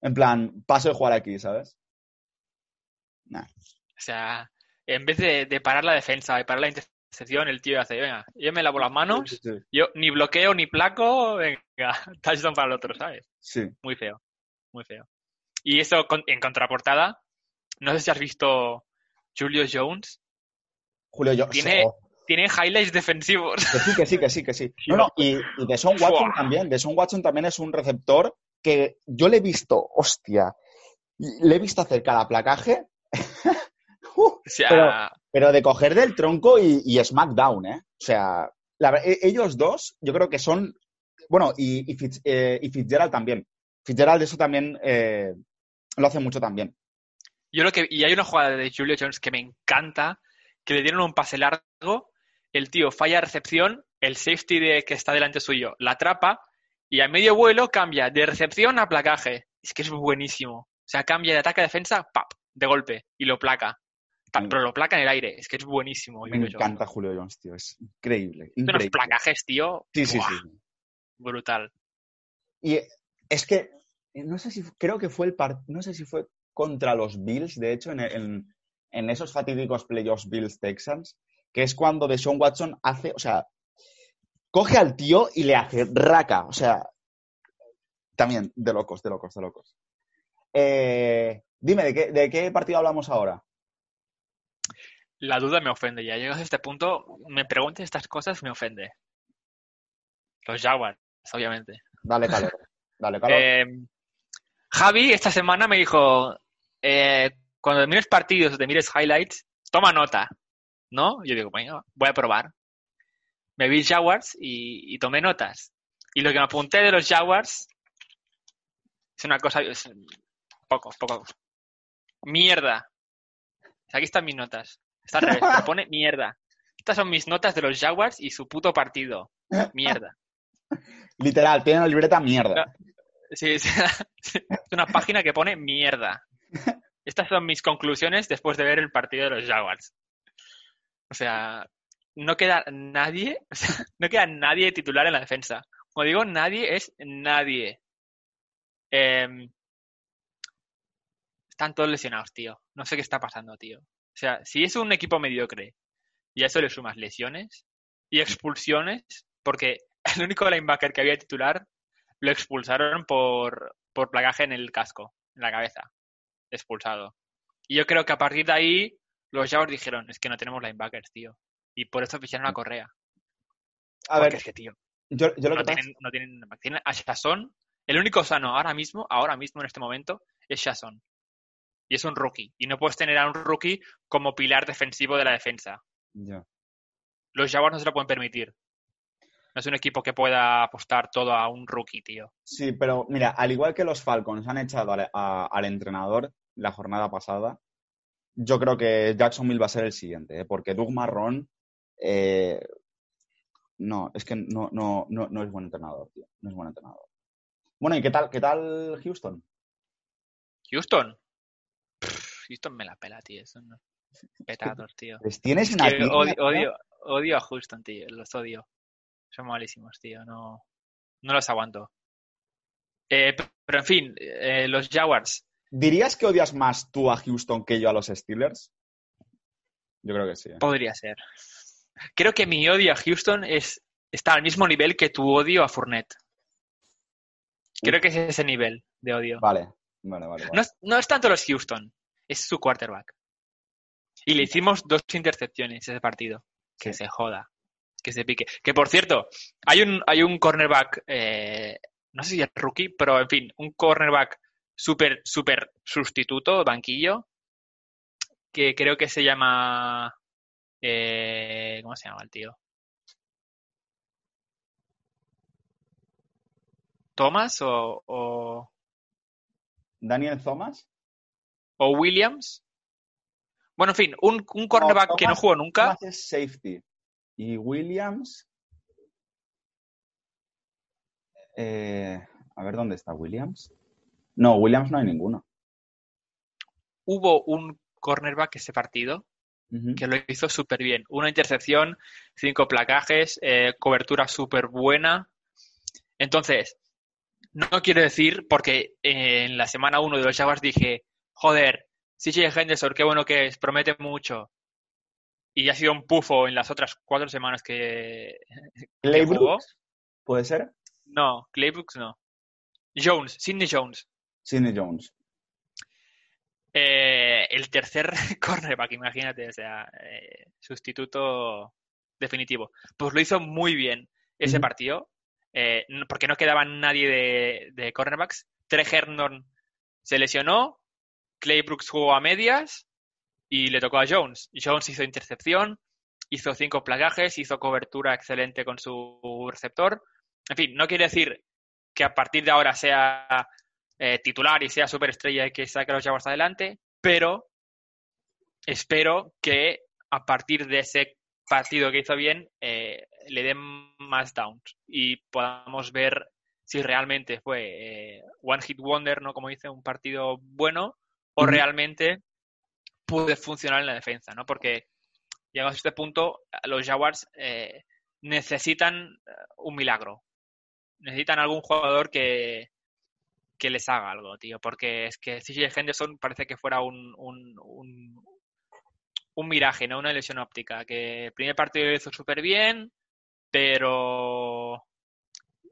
En plan, paso de jugar aquí, ¿sabes? Nah. O sea, en vez de, de parar la defensa, de parar la intercepción, el tío hace, venga, yo me lavo las manos, Sí, sí, yo ni bloqueo ni placo, venga, touchdown para el otro, ¿sabes? sí. Muy feo, muy feo. Y eso con- en contraportada, no sé si has visto Julio Jones, Julio, yo... Tiene- oh, tiene highlights defensivos. que sí, que sí, que sí, que sí. No, no, y, y de Son Watson también. De Son Watson también es un receptor que yo le he visto, hostia, le he visto hacer cada placaje, Uh, O sea, Pero- pero de coger del tronco y, y SmackDown, ¿eh? O sea, la e- ellos dos, yo creo que son. Bueno, y, y, Fitz- eh, y Fitzgerald también. Fitzgerald eso también eh, lo hace mucho también. yo lo que, y hay una jugada de Julio Jones que me encanta, que le dieron un pase largo, el tío falla recepción, el safety de, que está delante suyo la atrapa y a medio vuelo cambia de recepción a placaje. Es que es buenísimo. O sea, cambia de ataque a defensa, pap, de golpe y lo placa. Pero lo placa en el aire. Es que es buenísimo. Me Julio Jones. encanta Julio Jones, tío. Es increíble. Hace unos increíble. placajes, tío. Sí, sí, sí. Brutal. Y es que eh, no sé si creo que fue el par- no sé si fue contra los Bills, de hecho, en, en- en esos fatídicos playoffs Bills Texans, que es cuando Deshaun Watson hace, o sea, coge al tío y le hace raca, o sea, también de locos, de locos, de locos. Eh, dime, ¿de qué, ¿de qué partido hablamos ahora? La duda me ofende ya. Llegas a este punto, me preguntes estas cosas, me ofende. Los Jaguars, obviamente. Dale calor, dale. Eh, Javi esta semana me dijo, eh, cuando mires partidos o te mires highlights, toma nota, ¿no? Yo digo, venga, voy a probar. Me vi Jaguars y, y tomé notas. Y lo que me apunté de los Jaguars es una cosa, es poco, poco. Mierda. Aquí están mis notas. Está al revés, pero pone mierda. Estas son mis notas de los Jaguars y su puto partido. Mierda. Literal, tiene una libreta mierda. Sí, es, una página que pone mierda. Estas son mis conclusiones después de ver el partido de los Jaguars. O sea, no queda nadie, no queda nadie titular en la defensa. Como digo, nadie es nadie. Em, están todos lesionados, tío. No sé qué está pasando, tío. O sea, si es un equipo mediocre y a eso le sumas lesiones y expulsiones, porque el único linebacker que había titular lo expulsaron por, por plagaje en el casco, en la cabeza. Expulsado. Y yo creo que a partir de ahí los Jaguars dijeron, es que no tenemos linebackers, tío. Y por eso ficharon a Correa. A Porque ver, es que, tío, yo, yo lo no que pasa- tienen, no tienen, tienen a Shazon. El único sano ahora mismo, ahora mismo en este momento, es Shazon. Y es un rookie. Y no puedes tener a un rookie como pilar defensivo de la defensa. Ya. Los Jaguars no se lo pueden permitir. No es un equipo que pueda apostar todo a un rookie, tío. Sí, pero mira, al igual que los Falcons han echado al, a- al entrenador la jornada pasada, yo creo que Jacksonville va a ser el siguiente, ¿eh? porque Doug Marrón, eh, no, es que no, no, no, no es buen entrenador, tío. No es buen entrenador. Bueno, ¿y qué tal, qué tal Houston? Houston. Pff, Houston me la pela, tío. Son petados, tío. Les tienes Es una que línea, odio, odio, odio a Houston, tío. Los odio. Son malísimos, tío. No, no los aguanto. Eh, pero en fin, eh, los Jaguars. ¿Dirías que odias más tú a Houston que yo a los Steelers? Yo creo que sí. ¿eh? Podría ser. Creo que mi odio a Houston es, está al mismo nivel que tu odio a Fournette. Creo que es ese nivel de odio. Vale, vale, vale. vale. No es, no es tanto los Houston, es su quarterback. Y le hicimos dos intercepciones ese partido. Que Sí. se joda. Que se pique. Que por cierto, hay un, hay un cornerback, eh, no sé si es rookie, pero en fin, un cornerback súper, súper sustituto, banquillo, que creo que se llama. eh, ¿Cómo se llama el tío? ¿Thomas o, o, ¿Daniel Thomas? o Williams? Bueno, en fin, un, un cornerback que no jugó nunca. Thomas es safety. Y Williams. eh, a ver dónde está Williams. No, Williams no hay ninguno. Hubo un cornerback ese partido que lo hizo súper bien. Una intercepción, cinco placajes, eh, cobertura súper buena. Entonces, no quiero decir, porque eh, en la semana 1 de los Jaguars dije, joder, CJ Henderson, qué bueno que es, promete mucho. Y ha sido un pufo en las otras cuatro semanas que, que Clay jugó. Brooks, ¿Puede ser? No, Claybrooks no. Jones, Sidney Jones. Sidney Jones. Eh, el tercer cornerback, imagínate, o sea, eh, sustituto definitivo. Pues lo hizo muy bien ese partido, eh, porque no quedaba nadie de, de cornerbacks. Trey Herndon se lesionó, Clay Brooks jugó a medias y le tocó a Jones. Jones hizo intercepción, hizo cinco plagajes, hizo cobertura excelente con su receptor. En fin, no quiere decir que a partir de ahora sea eh, titular y sea superestrella y que saque a los Jaguars adelante, pero espero que a partir de ese partido que hizo bien eh, le den más downs y podamos ver si realmente fue eh, one hit wonder, ¿no? Como dice, un partido bueno o realmente puede funcionar en la defensa, ¿no? Porque llegados a este punto, los Jaguars eh, necesitan eh, un milagro. Necesitan algún jugador que, que les haga algo, tío. Porque es que CJ Henderson parece que fuera un, un, un, un miraje, ¿no? Una lesión óptica. Que el primer partido lo hizo súper bien, pero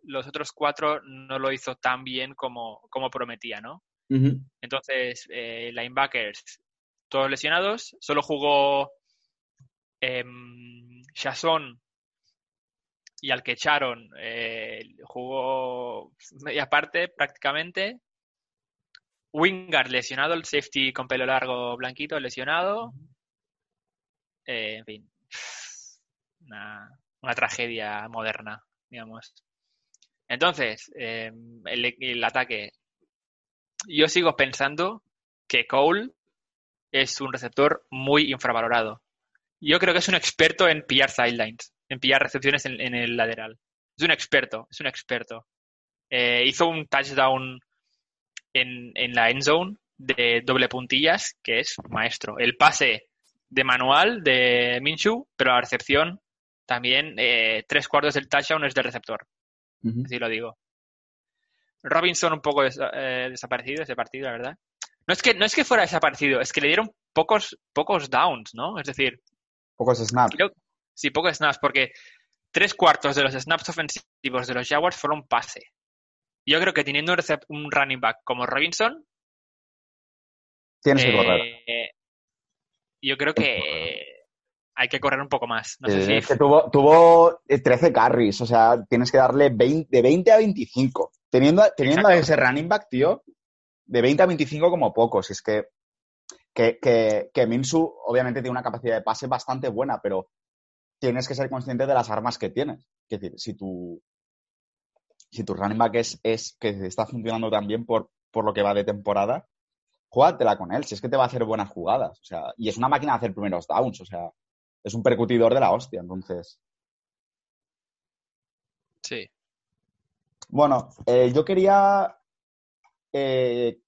los otros cuatro no lo hizo tan bien como, como prometía, ¿no? Entonces, eh, linebackers, todos lesionados. Solo jugó em, Shazon y al que echaron eh, jugó media parte prácticamente. Wingard lesionado, el safety con pelo largo blanquito lesionado. Eh, en fin, una, una tragedia moderna, digamos. Entonces, eh, el, el ataque. Yo sigo pensando que Cole es un receptor muy infravalorado. Yo creo que es un experto en pillar sidelines, en pillar recepciones en, en el lateral. Es un experto, es un experto. Eh, hizo un touchdown en, en la end zone de doble puntillas, que es maestro. El pase de manual de Minshew, pero la recepción también eh, tres cuartos del touchdown es de receptor. Así lo digo. Robinson un poco eh, desaparecido ese partido, la verdad. No es que no es que fuera desaparecido, es que le dieron pocos pocos downs, ¿no? Es decir, pocos snaps. sí, pocos snaps porque tres cuartos de los snaps ofensivos de los Jaguars fueron pase. Yo creo que teniendo un running back como Robinson, tienes que correr. Eh, yo creo que hay que correr un poco más. No sé si... Es que tuvo, tuvo 13 carries, o sea, tienes que darle 20, de 20 a 25. Teniendo, teniendo ese running back, tío, de 20 a 25 como pocos. Es que, que, que, que Minsu obviamente tiene una capacidad de pase bastante buena, pero tienes que ser consciente de las armas que tienes. Es decir, si tu, si tu running back es, es que está funcionando tan bien por, por lo que va de temporada, júgatela con él. Si es que te va a hacer buenas jugadas. O sea, y es una máquina de hacer primeros downs. O sea, es un percutidor de la hostia, entonces. Sí. Bueno, eh, yo quería. Eh,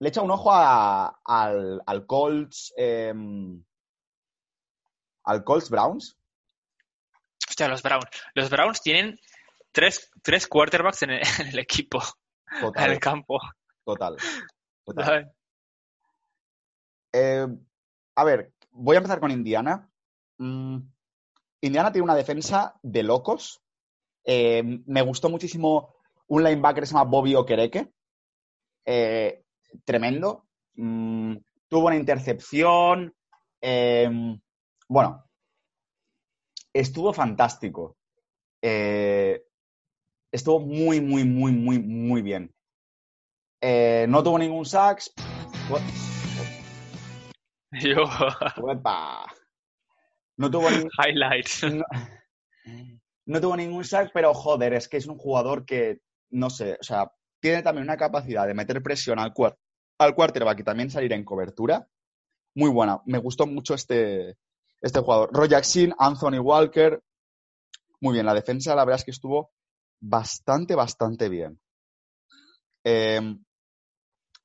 le echa un ojo al, al Colts. Em, al Colts Browns. Hostia, los Browns. Los Browns tienen tres, tres quarterbacks en el, equipo. Total. En el campo. Total. Total. Eh, a ver, voy a empezar con Indiana. Mm, Indiana tiene una defensa de locos. Eh, me gustó muchísimo un linebacker que se llama Bobby Okereke. Eh, tremendo. Mm, tuvo una intercepción. Eh, bueno, estuvo fantástico. estuvo muy, muy, muy, muy, muy bien. no tuvo ningún sacks. Yo. No tuvo ningún... Highlights. No, tuvo ningún sack, pero joder, es que es un jugador que, no sé, o sea, tiene también una capacidad de meter presión al, al quarterback y también salir en cobertura. Muy buena. Me gustó mucho este, este jugador. Roy Jackson, Anthony Walker. Muy bien, la defensa la verdad es que estuvo bastante, bastante bien. Em,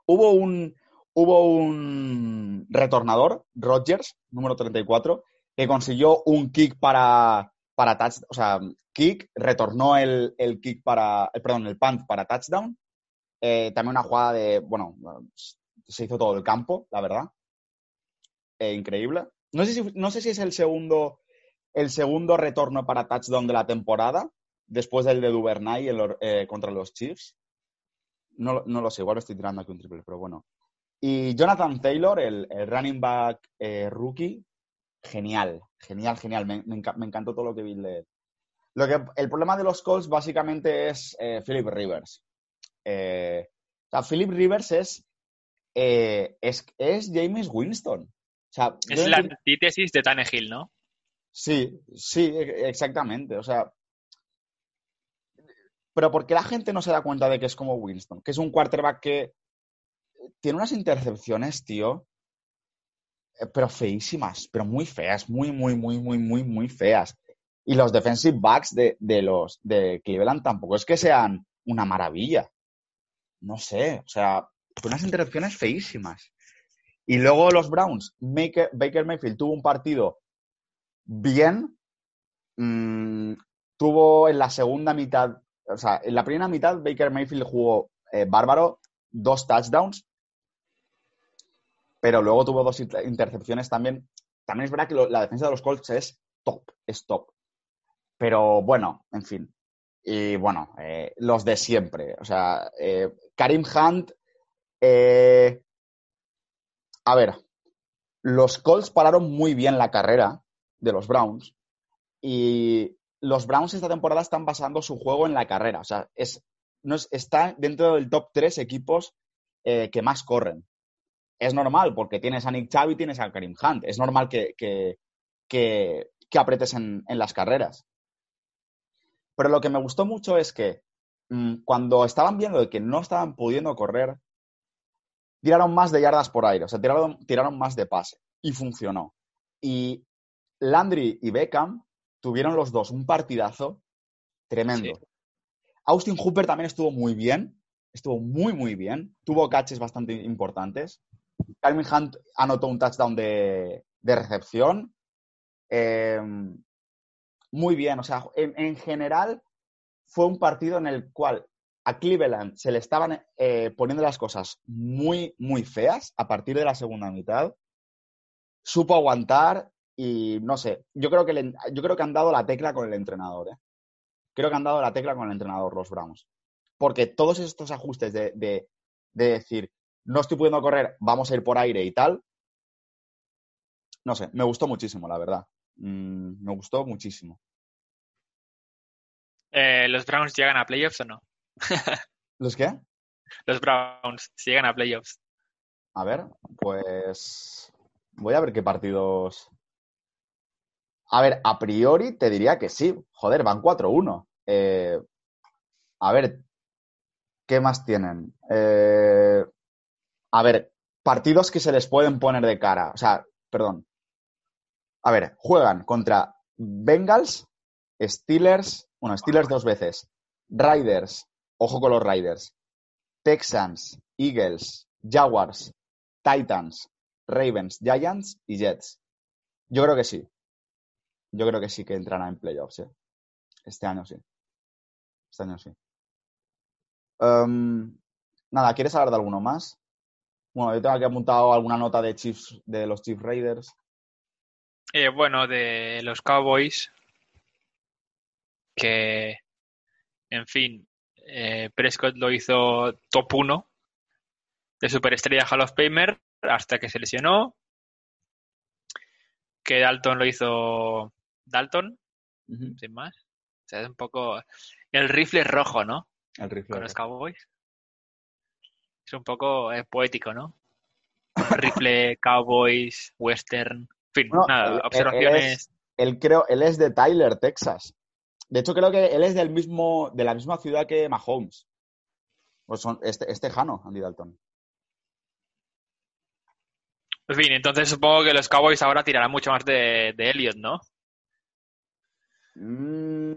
hubo un, hubo un retornador, Rogers, número 34, que consiguió un kick para, para touchdown, o sea, kick, retornó el, kick para, el, perdón, el punt para touchdown. Eh, también una jugada de, bueno, se hizo todo el campo, la verdad. Eh, increíble. No sé, si, no sé si es el segundo, el segundo retorno para touchdown de la temporada, después del de Duvernay eh, contra los Chiefs. No, no, lo sé, igual estoy tirando aquí un triple, pero bueno. Y Jonathan Taylor, el, running back rookie, genial, genial, genial. Me, encantó todo lo que vi de Lo que, el problema de los Colts básicamente es Philip Rivers. Eh, o sea, Philip Rivers es, eh, es, es James Winston. O sea, es la antítesis de Tannehill, ¿no? Sí, sí, e, exactamente. O sea, pero ¿por qué la gente no se da cuenta de que es como Winston? Que es un quarterback que tiene unas intercepciones, tío, eh, pero feísimas, pero muy feas, muy, muy, muy, muy, muy, muy feas. Y los defensive backs de, los de Cleveland tampoco es que sean una maravilla. No sé, o sea, unas interrupciones feísimas. Y luego los Browns, Baker Mayfield tuvo un partido bien, mm, tuvo en la segunda mitad, o sea, en la primera mitad Baker Mayfield jugó eh, bárbaro, dos touchdowns, pero luego tuvo dos intercepciones también. También es verdad que la defensa de los Colts es top, es top. Pero bueno, en fin. Y bueno, eh, los de siempre. O sea, eh, Karim Hunt. Eh, a ver, los Colts pararon muy bien la carrera de los Browns. Y los Browns esta temporada están basando su juego en la carrera. O sea, es, no está dentro del top tres equipos que más corren es normal, porque tienes a Nick Chubb y tienes a Karim Hunt. Es normal que, que, apretes en, las carreras. Pero lo que me gustó mucho es que mm, cuando estaban viendo que no estaban pudiendo correr, tiraron más de yardas por aire, o sea, tiraron, tiraron más de pase y funcionó. Y Landry y Beckham tuvieron los dos un partidazo tremendo. Austin Hooper también estuvo muy bien, estuvo muy, muy bien. Tuvo catches bastante importantes. Calvin Hunt anotó un touchdown de, de recepción. Eh, muy bien, o sea, en, en, general fue un partido en el cual a Cleveland se le estaban eh, poniendo las cosas muy, muy feas a partir de la segunda mitad. Supo aguantar y no sé, yo creo que, yo creo que han dado la tecla con el entrenador. ¿eh? Creo que han dado la tecla con el entrenador los Browns. Porque todos estos ajustes de, de decir, no estoy pudiendo correr, vamos a ir por aire y tal, no sé, me gustó muchísimo, la verdad. Mm, me gustó muchísimo. Eh, ¿Los Browns llegan a playoffs o no? ¿Los qué? Los Browns llegan a playoffs. A ver, pues voy a ver qué partidos. A ver, a priori te diría que sí. Joder, van 4-1. Eh, a ver, ¿qué más tienen? Eh, a ver, partidos que se les pueden poner de cara. O sea, perdón. A ver, juegan contra Bengals, Steelers, bueno, Steelers dos veces, Riders, ojo con los Riders, Texans, Eagles, Jaguars, Titans, Ravens, Giants y Jets. Yo creo que sí. Yo creo que sí que entrará en playoffs. ¿eh? Este año sí. Este año sí. Um, nada, ¿quieres hablar de alguno más? Bueno, yo tengo aquí apuntado alguna nota de Chiefs, de los Chiefs Raiders. Eh, bueno, de los Cowboys, que, en fin, eh, Prescott lo hizo top 1 de superestrella Hall of Famer hasta que se lesionó. Que Dalton lo hizo Dalton, uh -huh. sin más. O sea, es un poco el rifle rojo, ¿no? El rifle Con los Cowboys. Es un poco eh, poético, ¿no? rifle, Cowboys, Western. En fin, Bueno, nada, él- él observaciones. es- Él creo, él es de Tyler, Texas. De hecho, creo que él es del mismo, de la misma ciudad que Mahomes. Pues son, este, es tejano, Andy Dalton. En fin, entonces supongo que los Cowboys ahora tirarán mucho más de, de Elliot, ¿no? Mm,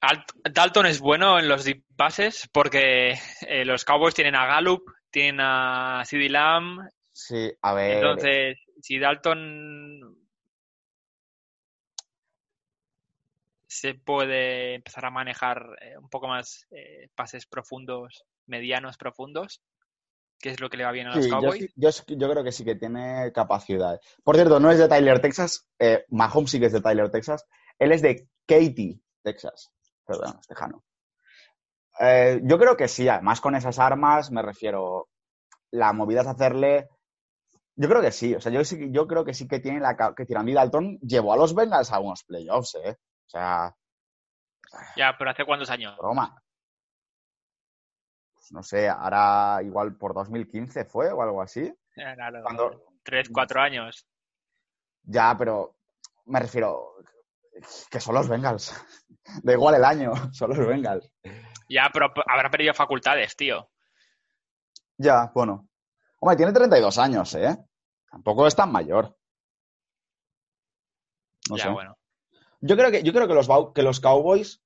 Alt- Dalton es bueno en los deep passes porque eh, los Cowboys tienen a Gallup, tienen a CeeDee Lamb. sí, a ver. Entonces, si Dalton se puede empezar a manejar eh, un poco más eh, pases profundos, medianos profundos, que es lo que le va bien a los Sí, Cowboys. yo creo que sí que tiene capacidad. Por cierto, no es de Tyler, Texas. Eh, Mahomes sí que es de Tyler, Texas. Él es de Katy, Texas. Perdón, es tejano. Yo creo que sí, además con esas armas me refiero. La movida es hacerle. Yo creo que sí, o sea, yo, yo creo que sí que tiene la que Tirandi Dalton llevó a los Bengals a unos playoffs, ¿eh? O sea, Ya, pero ¿hace cuántos años? broma. Pues no sé, ahora igual por 2015 fue o algo así. Eh, claro, Cuando, tres, cuatro años. Ya, pero me refiero que son los Bengals. Da igual el año, son los Bengals. Ya, pero habrá perdido facultades, tío. Ya, bueno. Hombre, tiene 32 años, ¿eh? Tampoco es tan mayor. No ya, sé. bueno. Yo creo que, yo creo que los, que los Cowboys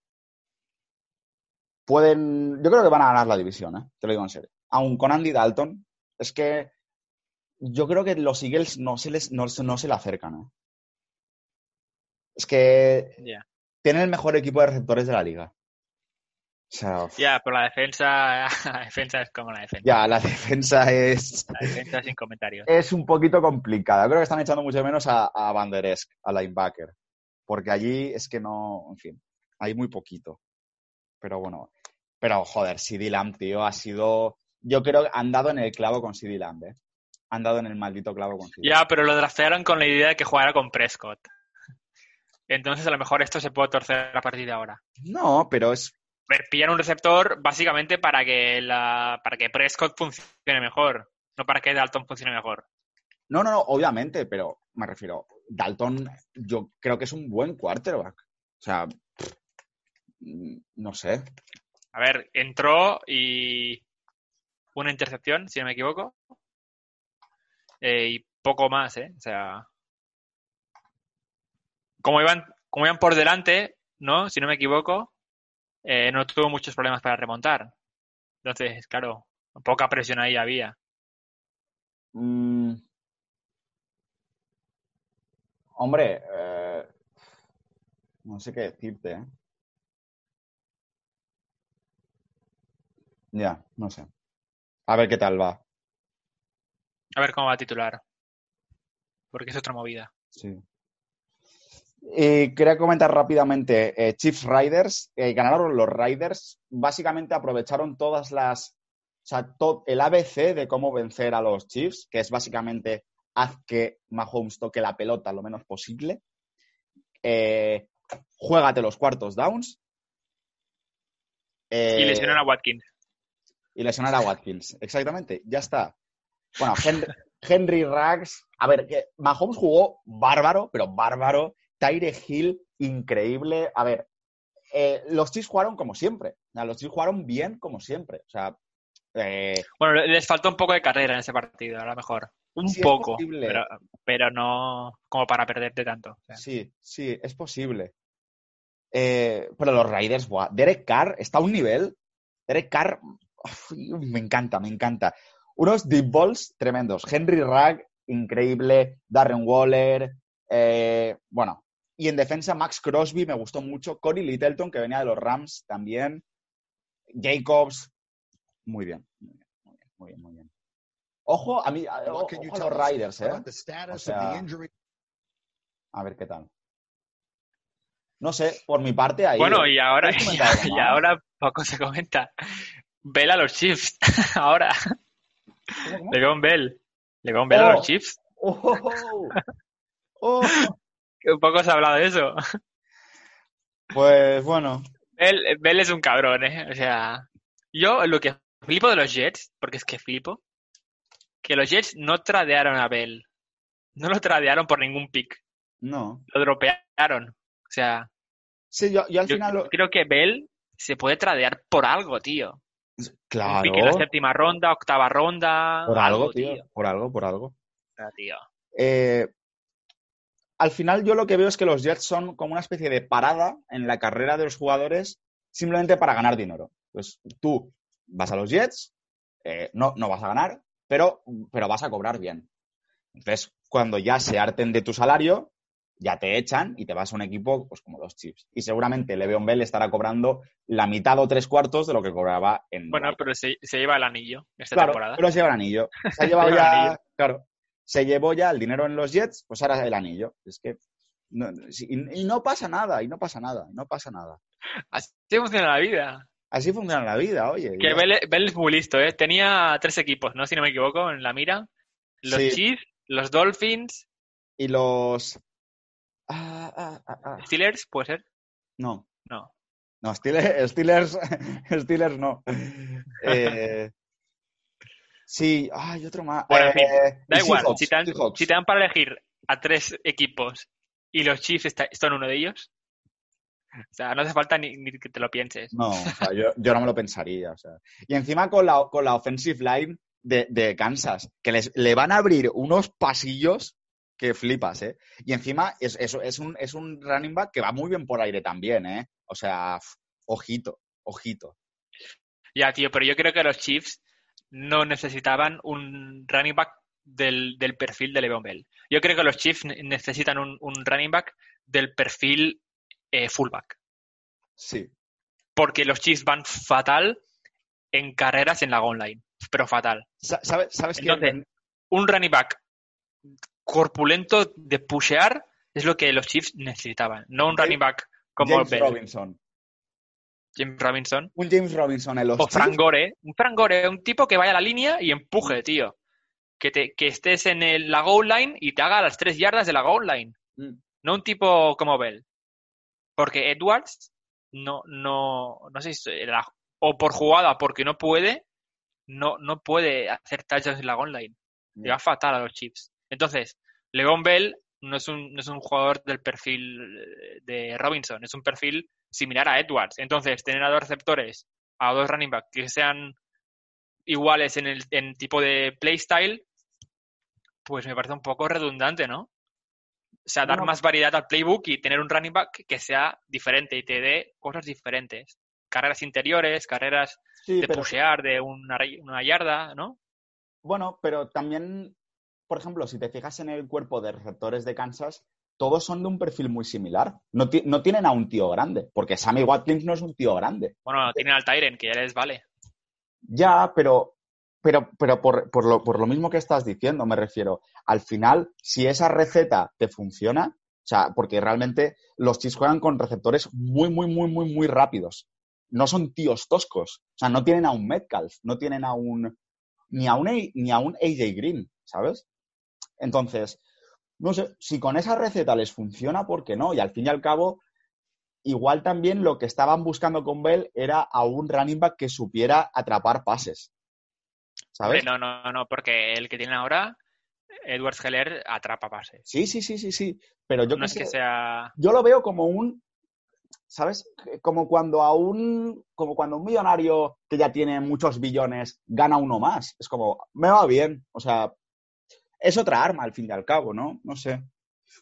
pueden. Yo creo que van a ganar la división, ¿eh? Te lo digo en serio. Aún con Andy Dalton, es que yo creo que los Eagles no se les, no, no se le acercan, ¿eh? Es que tienen el mejor equipo de receptores de la liga. O sea, uf, Ya, pero la defensa, la defensa es como la defensa. ya, la defensa es, La defensa sin comentarios. es un poquito complicada. Creo que están echando mucho menos a, a Van Der Esch, a linebacker. Porque allí es que no, en fin, hay muy poquito. Pero bueno, pero joder, CD Lamb, tío, ha sido. Yo creo que han dado en el clavo con CD Lamb, ¿eh? Han dado en el maldito clavo con CD Ya, pero lo draftearon con la idea de que jugara con Prescott. Entonces, a lo mejor esto se puede torcer a partir de ahora. No, pero es. Pillan un receptor básicamente para que la para que Prescott funcione mejor, no para que Dalton funcione mejor. No, no, no, obviamente, pero me refiero. Dalton, yo creo que es un buen quarterback. O sea, no sé. A ver, entró y una intercepción, si no me equivoco. Eh, y poco más, ¿eh? O sea, como iban, como iban por delante, ¿no? Si no me equivoco, eh, no tuvo muchos problemas para remontar. Entonces, claro, poca presión ahí había. Mm. Hombre, eh, no sé qué decirte. ¿eh? Ya, no sé. A ver qué tal va. A ver cómo va a titular. Porque es otra movida. Sí. Y quería comentar rápidamente, eh, Chiefs Riders, eh, ganaron los Riders, básicamente aprovecharon todas las, o sea, todo el ABC de cómo vencer a los Chiefs, que es básicamente haz que Mahomes toque la pelota lo menos posible, eh, juégate los cuartos downs. y lesionar a Watkins. Y lesionar a Watkins, exactamente, ya está. Bueno, Henry, Henry Rags, a ver, que Mahomes jugó bárbaro, pero bárbaro. Tyre Hill, increíble. A ver, eh, los Chiefs jugaron como siempre. los Chiefs jugaron bien como siempre. O sea, eh, bueno, les faltó un poco de carrera en ese partido, a lo mejor. Un poco, pero, no como para perderte tanto. Sí, sí, es posible. Eh, pero los Raiders, Derek Carr está a un nivel. Derek Carr, me encanta, me encanta. Unos deep balls tremendos. Henry Ragg, increíble. Darren Waller. bueno, y en defensa, Max Crosby me gustó mucho. Cory Littleton, que venía de los Rams también. Jacobs. Muy bien, muy bien, muy bien, muy bien. Ojo a mí, ojo a los Riders, ¿eh? a ver qué tal. No sé, por mi parte ahí. Bueno, y ahora, y, ahora poco se comenta. Bell a los Chiefs. ahora. Le veo un Bell. Le veo un Bell a los oh. Chiefs. Oh, oh. Un poco se ha hablado de eso. Pues bueno. Bell, es un cabrón, ¿eh? O sea, yo lo que flipo de los Jets, porque es que flipo, que los Jets no tradearon a Bell. No lo tradearon por ningún pick. No. Lo dropearon. O sea. Sí, yo, al final. Creo que Bell se puede tradear por algo, tío. Claro. Un pick en la séptima ronda, octava ronda. Por algo, tío. Por algo, por algo. tío. Eh, al final yo lo que veo es que los Jets son como una especie de parada en la carrera de los jugadores simplemente para ganar dinero. Pues tú vas a los Jets, eh, no, no vas a ganar, pero, pero vas a cobrar bien. Entonces, cuando ya se harten de tu salario, ya te echan y te vas a un equipo pues, como los Chiefs. Y seguramente Le'Veon Bell estará cobrando la mitad o tres cuartos de lo que cobraba en... Bueno, pero se, lleva el anillo esta claro, temporada. pero se lleva el anillo. Se ha llevado ya... Claro, se llevó ya el dinero en los Jets, pues ahora el anillo. Es que. y, no pasa nada, y no pasa nada, y no pasa nada. Así funciona la vida. Así funciona la vida, oye. Que Bell, es muy listo, ¿eh? Tenía tres equipos, ¿no? Si no me equivoco, en la mira. Los Chiefs, los Dolphins. Y los. Ah, ah, ah, Steelers, ¿puede ser? No. No. No, Steelers, Steelers, Steelers no. Eh, Sí, hay otro más. Bueno, en fin, eh, da igual. si, te dan, para elegir a tres equipos y los Chiefs son uno de ellos, o sea, no hace falta ni, que te lo pienses. No, o sea, yo, no me lo pensaría. O sea. Y encima con la, con la offensive line de, Kansas, que les, le van a abrir unos pasillos que flipas, ¿eh? Y encima es, es, es, un, es un running back que va muy bien por aire también, ¿eh? O sea, ojito, ojito. Ya, tío, pero yo creo que los Chiefs no necesitaban un running back del, perfil de Le'Veon Bell. Yo creo que los Chiefs necesitan un, running back del perfil eh, fullback. Sí. Porque los Chiefs van fatal en carreras en la online, pero fatal. ¿Sabes, sabes un running back corpulento de pushear es lo que los Chiefs necesitaban, no un running back como James Robinson. James Robinson. Un James Robinson los O Frank Gore. Un Frank Gore, un tipo que vaya a la línea y empuje, tío. Que, te, que estés en el, la goal line y te haga las tres yardas de la goal line. Mm. No un tipo como Bell. Porque Edwards no, no, no sé si o por jugada porque no puede, no, no puede hacer touchdowns en la goal line. Le va fatal a los Chips. Entonces, Legon Bell no es, un, no es un jugador del perfil de Robinson, es un perfil similar a Edwards. Entonces, tener a dos receptores, a dos running backs que sean iguales en el en tipo de playstyle, pues me parece un poco redundante, ¿no? O sea, dar más variedad al playbook y tener un running back que sea diferente y te dé cosas diferentes. carreras interiores, carreras Sí, de pero- pusear de una, una yarda, ¿no? Bueno, pero también, por ejemplo, si te fijas en el cuerpo de receptores de Kansas, todos son de un perfil muy similar. No, ti- no tienen a un tío grande, porque Sammy Watkins no es un tío grande. Bueno, tienen al Tyren, que ya les vale. Ya, pero, pero, pero por, por lo, por lo mismo que estás diciendo, me refiero, al final, si esa receta te funciona, o sea, porque realmente los Chiefs juegan con receptores muy, muy, muy, muy, muy rápidos. No son tíos toscos. O sea, no tienen a un Metcalf, no tienen a un. ni a un, ni a un AJ Green, ¿sabes? Entonces, no sé, si con esa receta les funciona, ¿por qué no? Y al fin y al cabo, igual también lo que estaban buscando con Bell era a un running back que supiera atrapar pases. ¿Sabes? No, no, no, porque el que tienen ahora, Edwards Heller, atrapa pases. Sí, sí, sí, sí, sí. Pero yo no es sé, que sea... yo lo veo como un, ¿sabes? Como cuando a un, como cuando un millonario que ya tiene muchos billones gana uno más. Es como, me va bien. O sea, es otra arma al fin y al cabo, ¿no? No sé.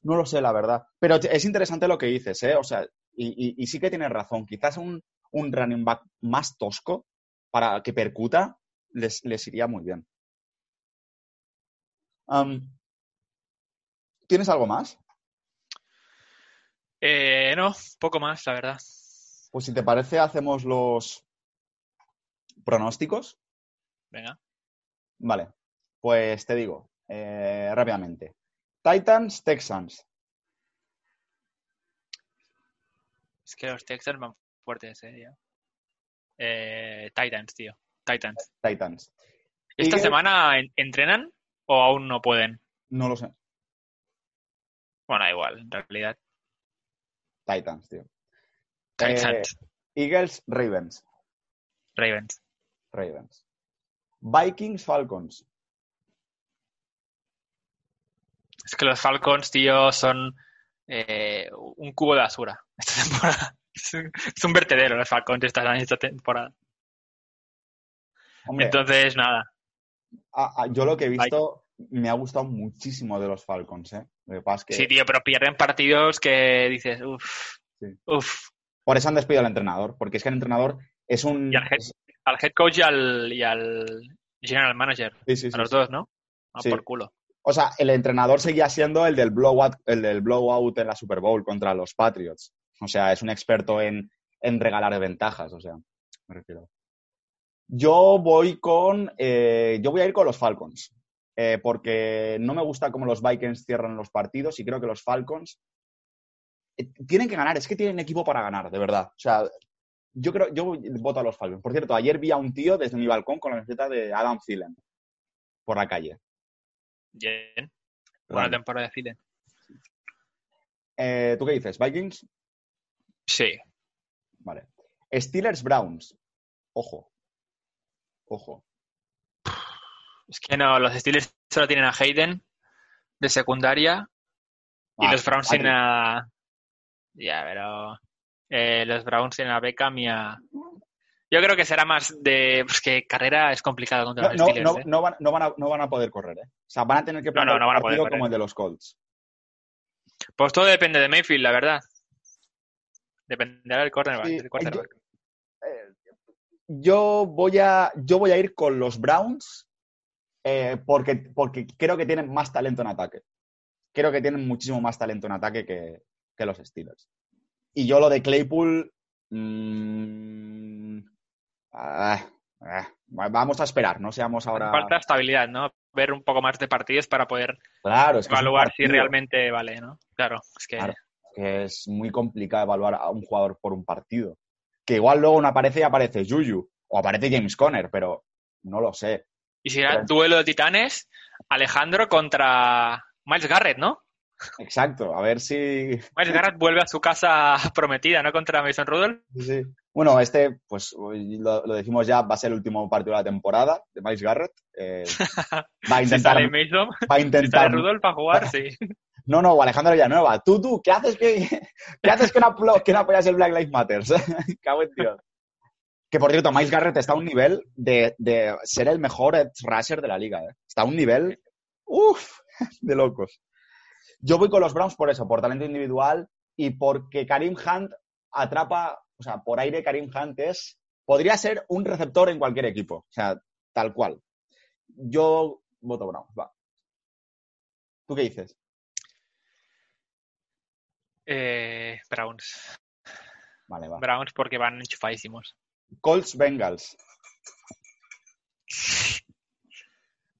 No lo sé, la verdad. Pero es interesante lo que dices, ¿eh? O sea, y, y- y sí que tienes razón. Quizás un, un running back más tosco para que percuta les, les iría muy bien. ¿Tienes algo más? Eh, no, poco más, la verdad. Pues si te parece, hacemos los pronósticos. Venga. Vale, pues te digo eh, rápidamente. Titans, Texans. Es que los Texans van fuertes, eh. Eh, Titans, tío. Titans. Titans. ¿Esta Eagles- semana en- entrenan o aún no pueden? No lo sé. Bueno, da igual, en realidad. Titans, tío. Titans. Eagles, Ravens. Ravens. Ravens. Vikings, Falcons. Es que los Falcons, tío, son eh, un cubo de basura esta temporada. Es un, vertedero los Falcons esta, esta temporada. Hombre, Entonces, nada. a- a- yo lo que he visto me ha gustado muchísimo de los Falcons, ¿eh? Lo que pasa es que Sí, tío, pero pierden partidos que dices, uff, Sí. uff. por eso han despedido al entrenador, porque es que el entrenador es un... Y al head, al head coach y al, y al general manager. Sí, sí, sí, A los dos, ¿no? A Sí. por culo. O sea, el entrenador seguía siendo el del blowout, el del blowout en la Super Bowl contra los Patriots. O sea, es un experto en, en regalar ventajas, o sea, me refiero. Yo voy con, eh, yo voy a ir con los Falcons, eh, porque no me gusta cómo los Vikings cierran los partidos y creo que los Falcons eh, tienen que ganar, es que tienen equipo para ganar, de verdad. O sea, yo creo, yo voto a los Falcons. Por cierto, ayer vi a un tío desde mi balcón con la camiseta de Adam Thielen por la calle. Bien. Buena temporada de Thielen. Eh, ¿Tú qué dices? ¿Vikings? Sí. Vale. Steelers Browns. Ojo. Ojo. Es que no, los Steelers solo tienen a Hayden de secundaria y Ah, los Browns tienen a... Ya, pero... eh, los Browns tienen a Beckham y a... Yo creo que será más de... Pues que carrera es complicado contra No, los no, Steelers, no, ¿eh? no van, no van a, no van a poder correr, ¿eh? O sea, van a tener que No, no, van a un poder correr. como el de los Colts. Pues todo depende de Mayfield, la verdad. Dependerá del cornerback. Sí, del quarterback. Eh, Yo voy a, yo voy a ir con los Browns eh, porque, porque creo que tienen más talento en ataque. Creo que tienen muchísimo más talento en ataque que, que los Steelers. Y yo lo de Claypool. mm, ah, ah, vamos a esperar, no seamos ahora. Falta estabilidad, ¿no? Ver un poco más de partidos para poder Claro, es que es un evaluar si realmente vale, ¿no? Claro, es que... Claro. que es muy complicado evaluar a un jugador por un partido. Que igual luego no aparece y aparece Juju o aparece James Conner, pero no lo sé. Y si era Pero- duelo de titanes, Alejandro contra Miles Garrett, ¿no? Exacto, a ver si. Miles Garrett vuelve a su casa prometida, ¿no? Contra Mason Rudolph. sí. Bueno, este, pues lo, lo decimos ya, va a ser el último partido de la temporada de Miles Garrett. Eh, va a Si intentar. sale Mason, Va a si sale intentar. Rudolph a jugar, sí. No, no, Alejandro Villanueva. Tú, tú, ¿qué haces que, ¿qué haces que no, aplo- que no apoyas el Black Lives Matter? Cago en Dios. Que por cierto, Miles Garrett está a un nivel de, de ser el mejor edge rusher de la liga. ¿eh? Está a un nivel, uff, de locos. Yo voy con los Browns por eso, por talento individual y porque Karim Hunt atrapa o sea, por aire Karim Hunt es, podría ser un receptor en cualquier equipo, o sea, tal cual. Yo voto Browns, va. ¿Tú qué dices? Eh, Browns. Vale, va. Browns porque van enchufadísimos. Colts Bengals.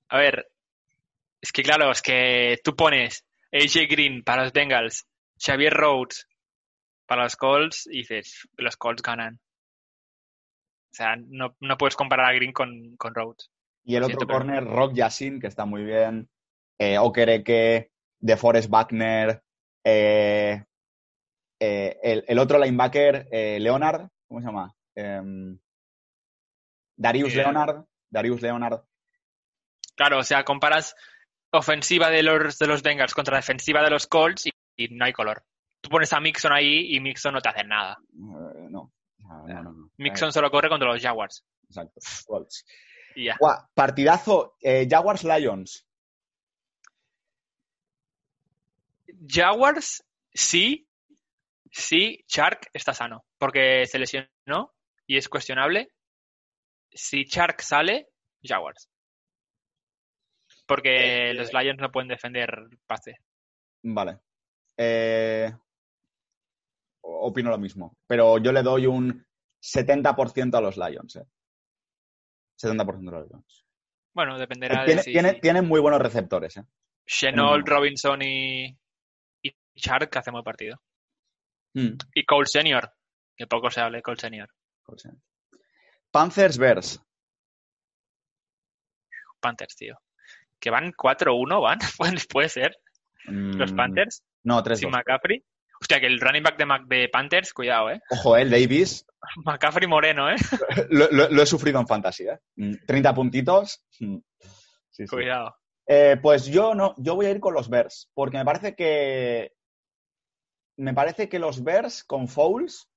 A ver, es que claro, es que tú pones AJ Green para los Bengals, Xavier Rhodes para los Colts y dices, los Colts ganan. O sea, no, no puedes comparar a Green con, con Rhodes. Y el otro corner, Rock Yassin, que está muy bien. Eh, Okereke, DeForest Buckner. eh, eh, el, el otro linebacker, eh, Leonard, ¿cómo se llama? Em, Darius Leonard. Darius Leonard. Claro, o sea, comparas ofensiva de los, de los Bengals contra defensiva de los Colts y, y no hay color. Tú pones a Mixon ahí y Mixon no te hace nada. Eh, no. Ah, no, no, no. Mixon solo corre contra los Jaguars. Eh, exacto. Colts. Y ya. Buah, partidazo. eh, Jaguars Lions. Jaguars, sí, sí, Shark está sano, porque se lesionó y es cuestionable. Si Shark sale, Jaguars. Porque Eh, los Lions no pueden defender pase. Vale. Eh, opino lo mismo. Pero yo le doy un 70% a los Lions. Eh. 70% a los Lions. Bueno, dependerá Tiene- de si tiene- tienen muy buenos receptores. Eh. Chenault, Mm. Robinson y, y Shark hacen buen partido. Mm, Y Cole Senior, que poco se hable de Cole Senior. Panthers Bears. Panthers, tío. Que van 4-1, van. Puede- Puede ser. Los Mm, Panthers, No, 3 sin McCaffrey. Hostia, que el running back de, Mac- de Panthers, cuidado, eh. Ojo, eh, Davis. McCaffrey Moreno, eh. lo, lo- lo he sufrido en fantasy. Eh. Mm, 30 puntitos. Sí, sí. Cuidado. Eh, pues yo no, yo voy a ir con los Bears, porque me parece que me parece que los Bears con Fouls,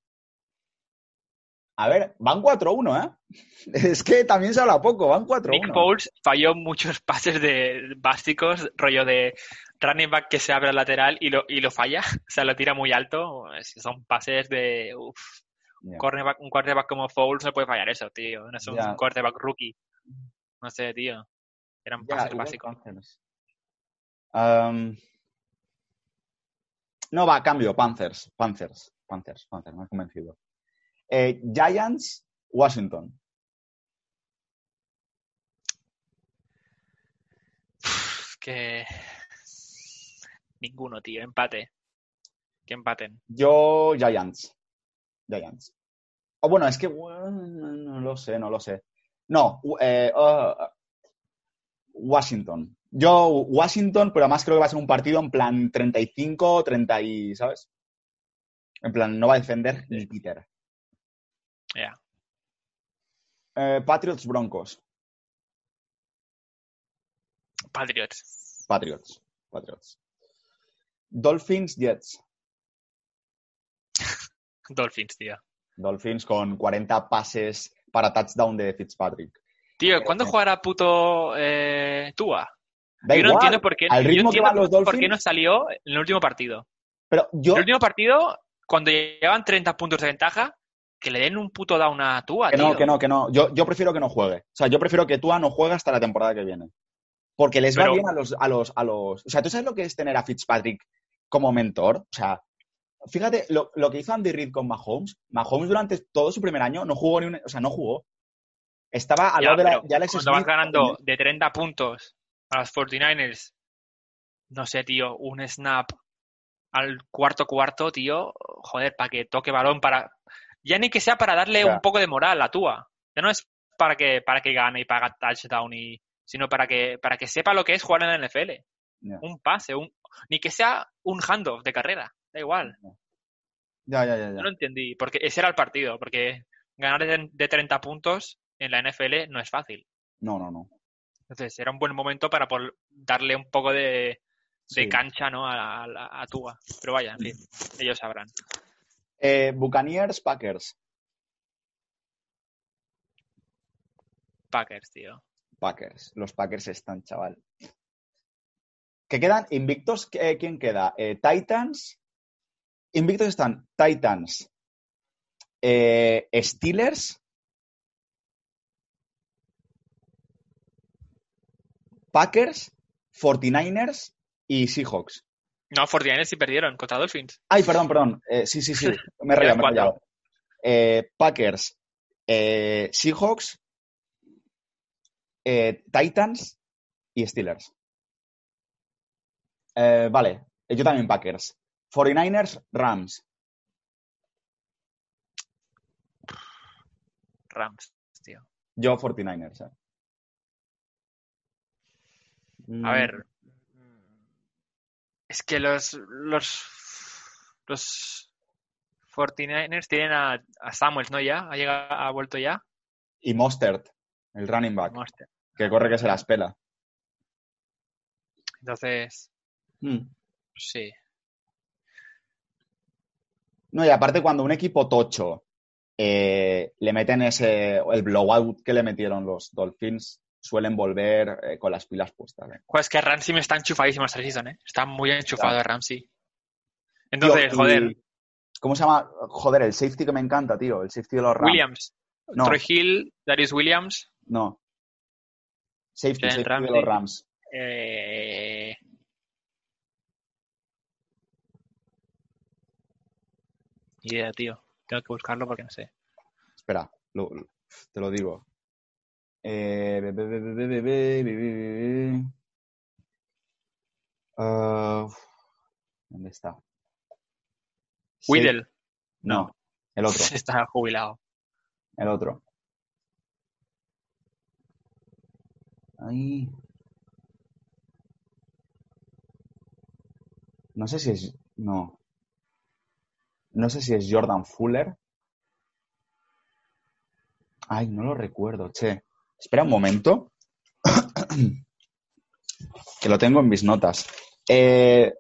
a ver, van 4-1, ¿eh? Es que también se habla poco, van 4-1. Nick Foles falló muchos pases de básicos, rollo de running back que se abre al lateral y lo, y lo falla. O sea, lo tira muy alto. Son pases de. Uf, un, quarterback como Foles no puede fallar eso, tío. No es un, un quarterback rookie. No sé, tío. Eran pases básicos. No, va, cambio, Panthers, Panthers, Panthers, Panthers, me has convencido. Eh, Giants, Washington. Uf, que. Ninguno, tío. Empate. Que empaten. Yo, Giants. Giants. O bueno, es que bueno, no lo sé, no lo sé. No, eh, uh, Washington. Yo, Washington, pero además creo que va a ser un partido en plan 35, 30 y, ¿sabes? En plan, no va a defender ni Peter. Ya. Eh, Patriots, Broncos. Patriots. Patriots. Patriots. Dolphins, Jets. Dolphins, tío. Dolphins con 40 pases para touchdown de Fitzpatrick. Tío, ¿cuándo jugará puto eh, Tua? Da yo no entiendo por qué, al yo ritmo que entiendo van los por qué Dolphins- no salió en el último partido. Pero yo, El último partido, cuando llevan 30 puntos de ventaja, que le den un puto down a Tua, que tío. no, que no, que no. Yo, yo prefiero que no juegue. O sea, yo prefiero que Tua no juegue hasta la temporada que viene. Porque les va bien a los, a los, a los. O sea, ¿tú sabes lo que es tener a Fitzpatrick como mentor? O sea, fíjate lo, lo que hizo Andy Reid con Mahomes. Mahomes durante todo su primer año no jugó ni un, o sea, no jugó. Estaba al lado de, la- pero de Alex cuando vas ganando de 30 puntos a los 49ers, no sé, tío, un snap al cuarto cuarto, tío, joder, para que toque balón, para... Ya ni que sea para darle un poco de moral a Tua. Ya no es para que, para que gane y paga touchdown, y, sino para que, para que sepa lo que es jugar en la NFL. Un pase, un, ni que sea un handoff de carrera, da igual. Ya, ya, ya. ya. Yo no entendí, porque ese era el partido, porque ganar de, de 30 puntos en la NFL no es fácil. No, no, no. Entonces era un buen momento para por darle un poco de, de Sí. cancha ¿no? a, a, a Tua. Pero vaya, en fin, ellos sabrán. Eh, Buccaneers, Packers. Packers, tío. Packers. Los Packers están, chaval. ¿Qué quedan? Invictos, eh, ¿quién queda? Eh, Titans. Invictos están Titans, Steelers. Packers, 49ers y Seahawks. No, 49ers sí perdieron contra Dolphins. Ay, perdón, perdón. Eh, sí, sí, sí. Me he rayado, me he rayado. Eh, Packers, eh, Seahawks, Titans y Steelers. Vale, yo también Packers. 49ers, Rams. Rams, tío. Yo 49ers. eh. Mm, A ver. Es que los. Los. Los 49ers tienen a, a Samuels, ¿no? Ya. ¿Ha, llegado, ha vuelto ya. Y Mostert, el running back, Hostia. que corre que se las pela. Entonces. Mm. Sí. No, y aparte cuando un equipo tocho eh, le meten ese, el blowout que le metieron los Dolphins, suelen volver eh, con las pilas puestas. ¿eh? Joder, es que Ramsey me está enchufadísimo esta season, ¿eh? Está muy enchufado Ya. Ramsey. Entonces, Tío, joder, y- ¿Cómo se llama? Joder, el safety que me encanta, tío. El safety de los Rams. Williams, No, Troy Hill, Darius Williams, no. Safety, Jalen safety de los Rams. eh... Idea, tío. Tengo que buscarlo porque no sé. Espera, lo- lo- te lo digo. Eh, be, be, be, uh, ¿Dónde está? Whittle. No, el otro. Está jubilado. El otro. Ahí. No sé si es. No. No sé si es Jordan Fuller. Ay, no lo recuerdo, che. Espera un momento. que lo tengo en mis notas. Eh,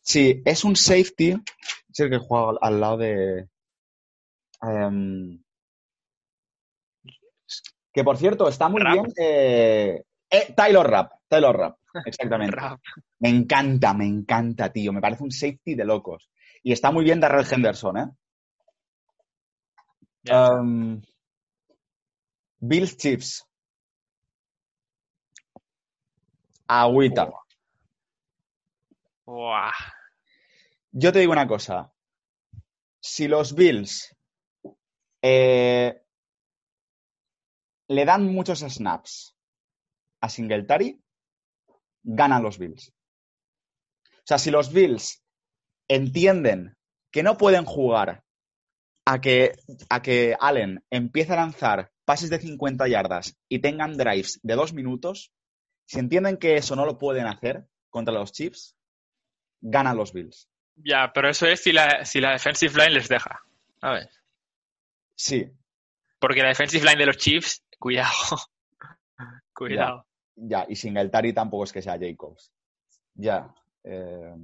sí, es un safety. Es el que juega al, lado de. em, que por cierto, está muy bien. eh, eh, Taylor Rapp. Taylor Rapp, exactamente. Rap. Me encanta, me encanta, tío. Me parece un safety de locos. Y está muy bien Darrell Henderson, ¿eh? Um, Bills Chiefs. Agüita. Buah. Yo te digo una cosa. Si los Bills eh, le dan muchos snaps a Singletary, ganan los Bills. O sea, si los Bills entienden que no pueden jugar a que, a que Allen empiece a lanzar pases de 50 yardas y tengan drives de dos minutos, si entienden que eso no lo pueden hacer contra los Chiefs, ganan los Bills. Ya, pero eso es si la, si la defensive line les deja. ¿Sabes? Sí, Porque la defensive line de los Chiefs, cuidado. cuidado. ya, y Singletary tampoco es que sea Jacobs. Ya. eh,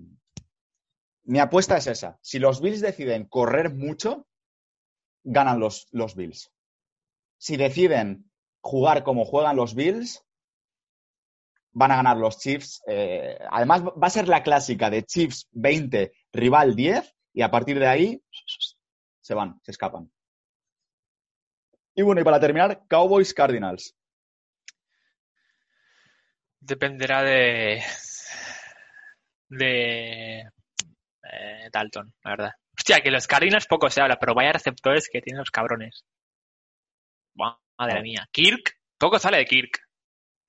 mi apuesta es esa. Si los Bills deciden correr mucho, ganan los, los Bills. Si deciden jugar como juegan los Bills, van a ganar los Chiefs. Eh, además, va a ser la clásica de Chiefs 20, rival 10, y a partir de ahí se van, se escapan. Y bueno, y para terminar, Cowboys Cardinals. Dependerá de. de. eh, Dalton, la verdad. Hostia, que los Cardinals poco se habla, pero vaya receptores que tienen los cabrones. Madre mía. Kirk, poco sale de Kirk.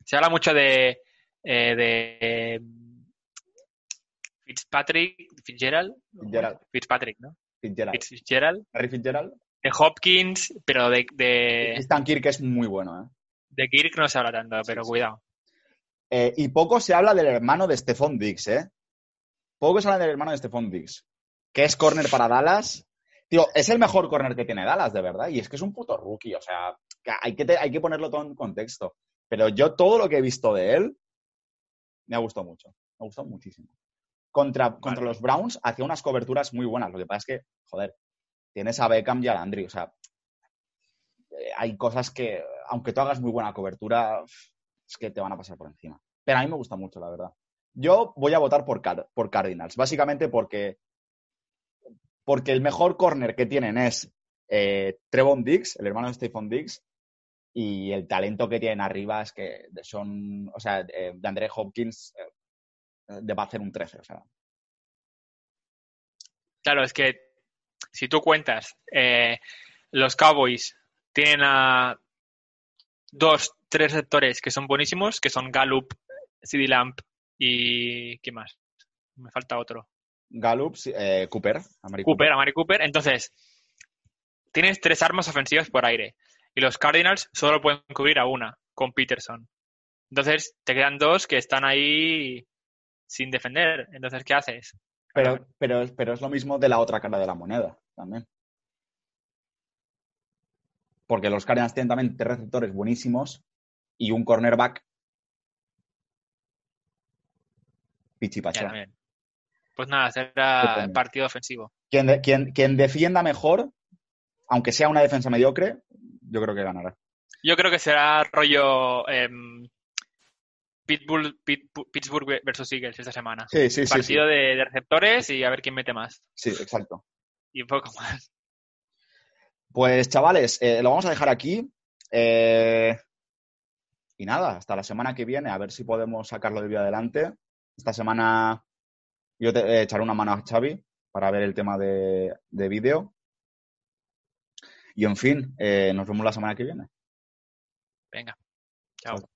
Se habla mucho de. eh, de. Fitzpatrick, Fitzgerald. Fitzgerald. Fitzpatrick, ¿no? Fitzgerald. Fitzgerald. Harry Fitzgerald. De Hopkins, pero de, de, Stan Kirk es muy bueno, ¿eh? de Kirk no se habla tanto, pero sí. cuidado. Eh, Y poco se habla del hermano de Stephon Diggs, ¿eh? Poco se habla del hermano de Stephon Diggs, que es corner para Dallas. Tío, es el mejor corner que tiene Dallas, de verdad. Y es que es un puto rookie, o sea, hay que, te- hay que ponerlo todo en contexto. Pero yo todo lo que he visto de él me ha gustado mucho. Me ha gustado muchísimo. Contra, contra los Browns hacía unas coberturas muy buenas. Lo que pasa es que, joder, tienes a Beckham y a Landry. O sea, eh, hay cosas que, aunque tú hagas muy buena cobertura, es que te van a pasar por encima. Pero a mí me gusta mucho, la verdad. Yo voy a votar por, Car- por Cardinals, básicamente porque porque el mejor corner que tienen es eh, Trevon Diggs, el hermano de Stephon Diggs, y el talento que tienen arriba es que son, o sea, eh, de André Hopkins eh, debe hacer un 13, o sea. Claro, es que si tú cuentas, eh, los Cowboys tienen a dos, tres sectores que son buenísimos, que son Gallup, CD Lamp y ¿qué más? Me falta otro. Gallup, eh, Cooper, Amari Cooper, Amari Cooper. Entonces, tienes tres armas ofensivas por aire y los Cardinals solo pueden cubrir a una con Peterson. Entonces, te quedan dos que están ahí sin defender. Entonces, ¿qué haces? Pero, pero, pero es lo mismo de la otra cara de la moneda también. Porque los Cardinals tienen también tres receptores buenísimos y un cornerback pichipacha. Pues nada, será partido ofensivo. Quien, quien, defienda mejor, aunque sea una defensa mediocre, yo creo que ganará. Yo creo que será rollo Pitbull, Pittsburgh versus Eagles esta semana. Sí, sí, Partido De, receptores y a ver quién mete más. Sí, exacto. Y un poco más. Pues chavales, eh, lo vamos a dejar aquí. Eh, y nada, hasta la semana que viene, a ver si podemos sacarlo de vida adelante. Esta semana yo te eh, echaré una mano a Xavi para ver el tema de, de vídeo. Y en fin, nos vemos la semana que viene. Venga, chao.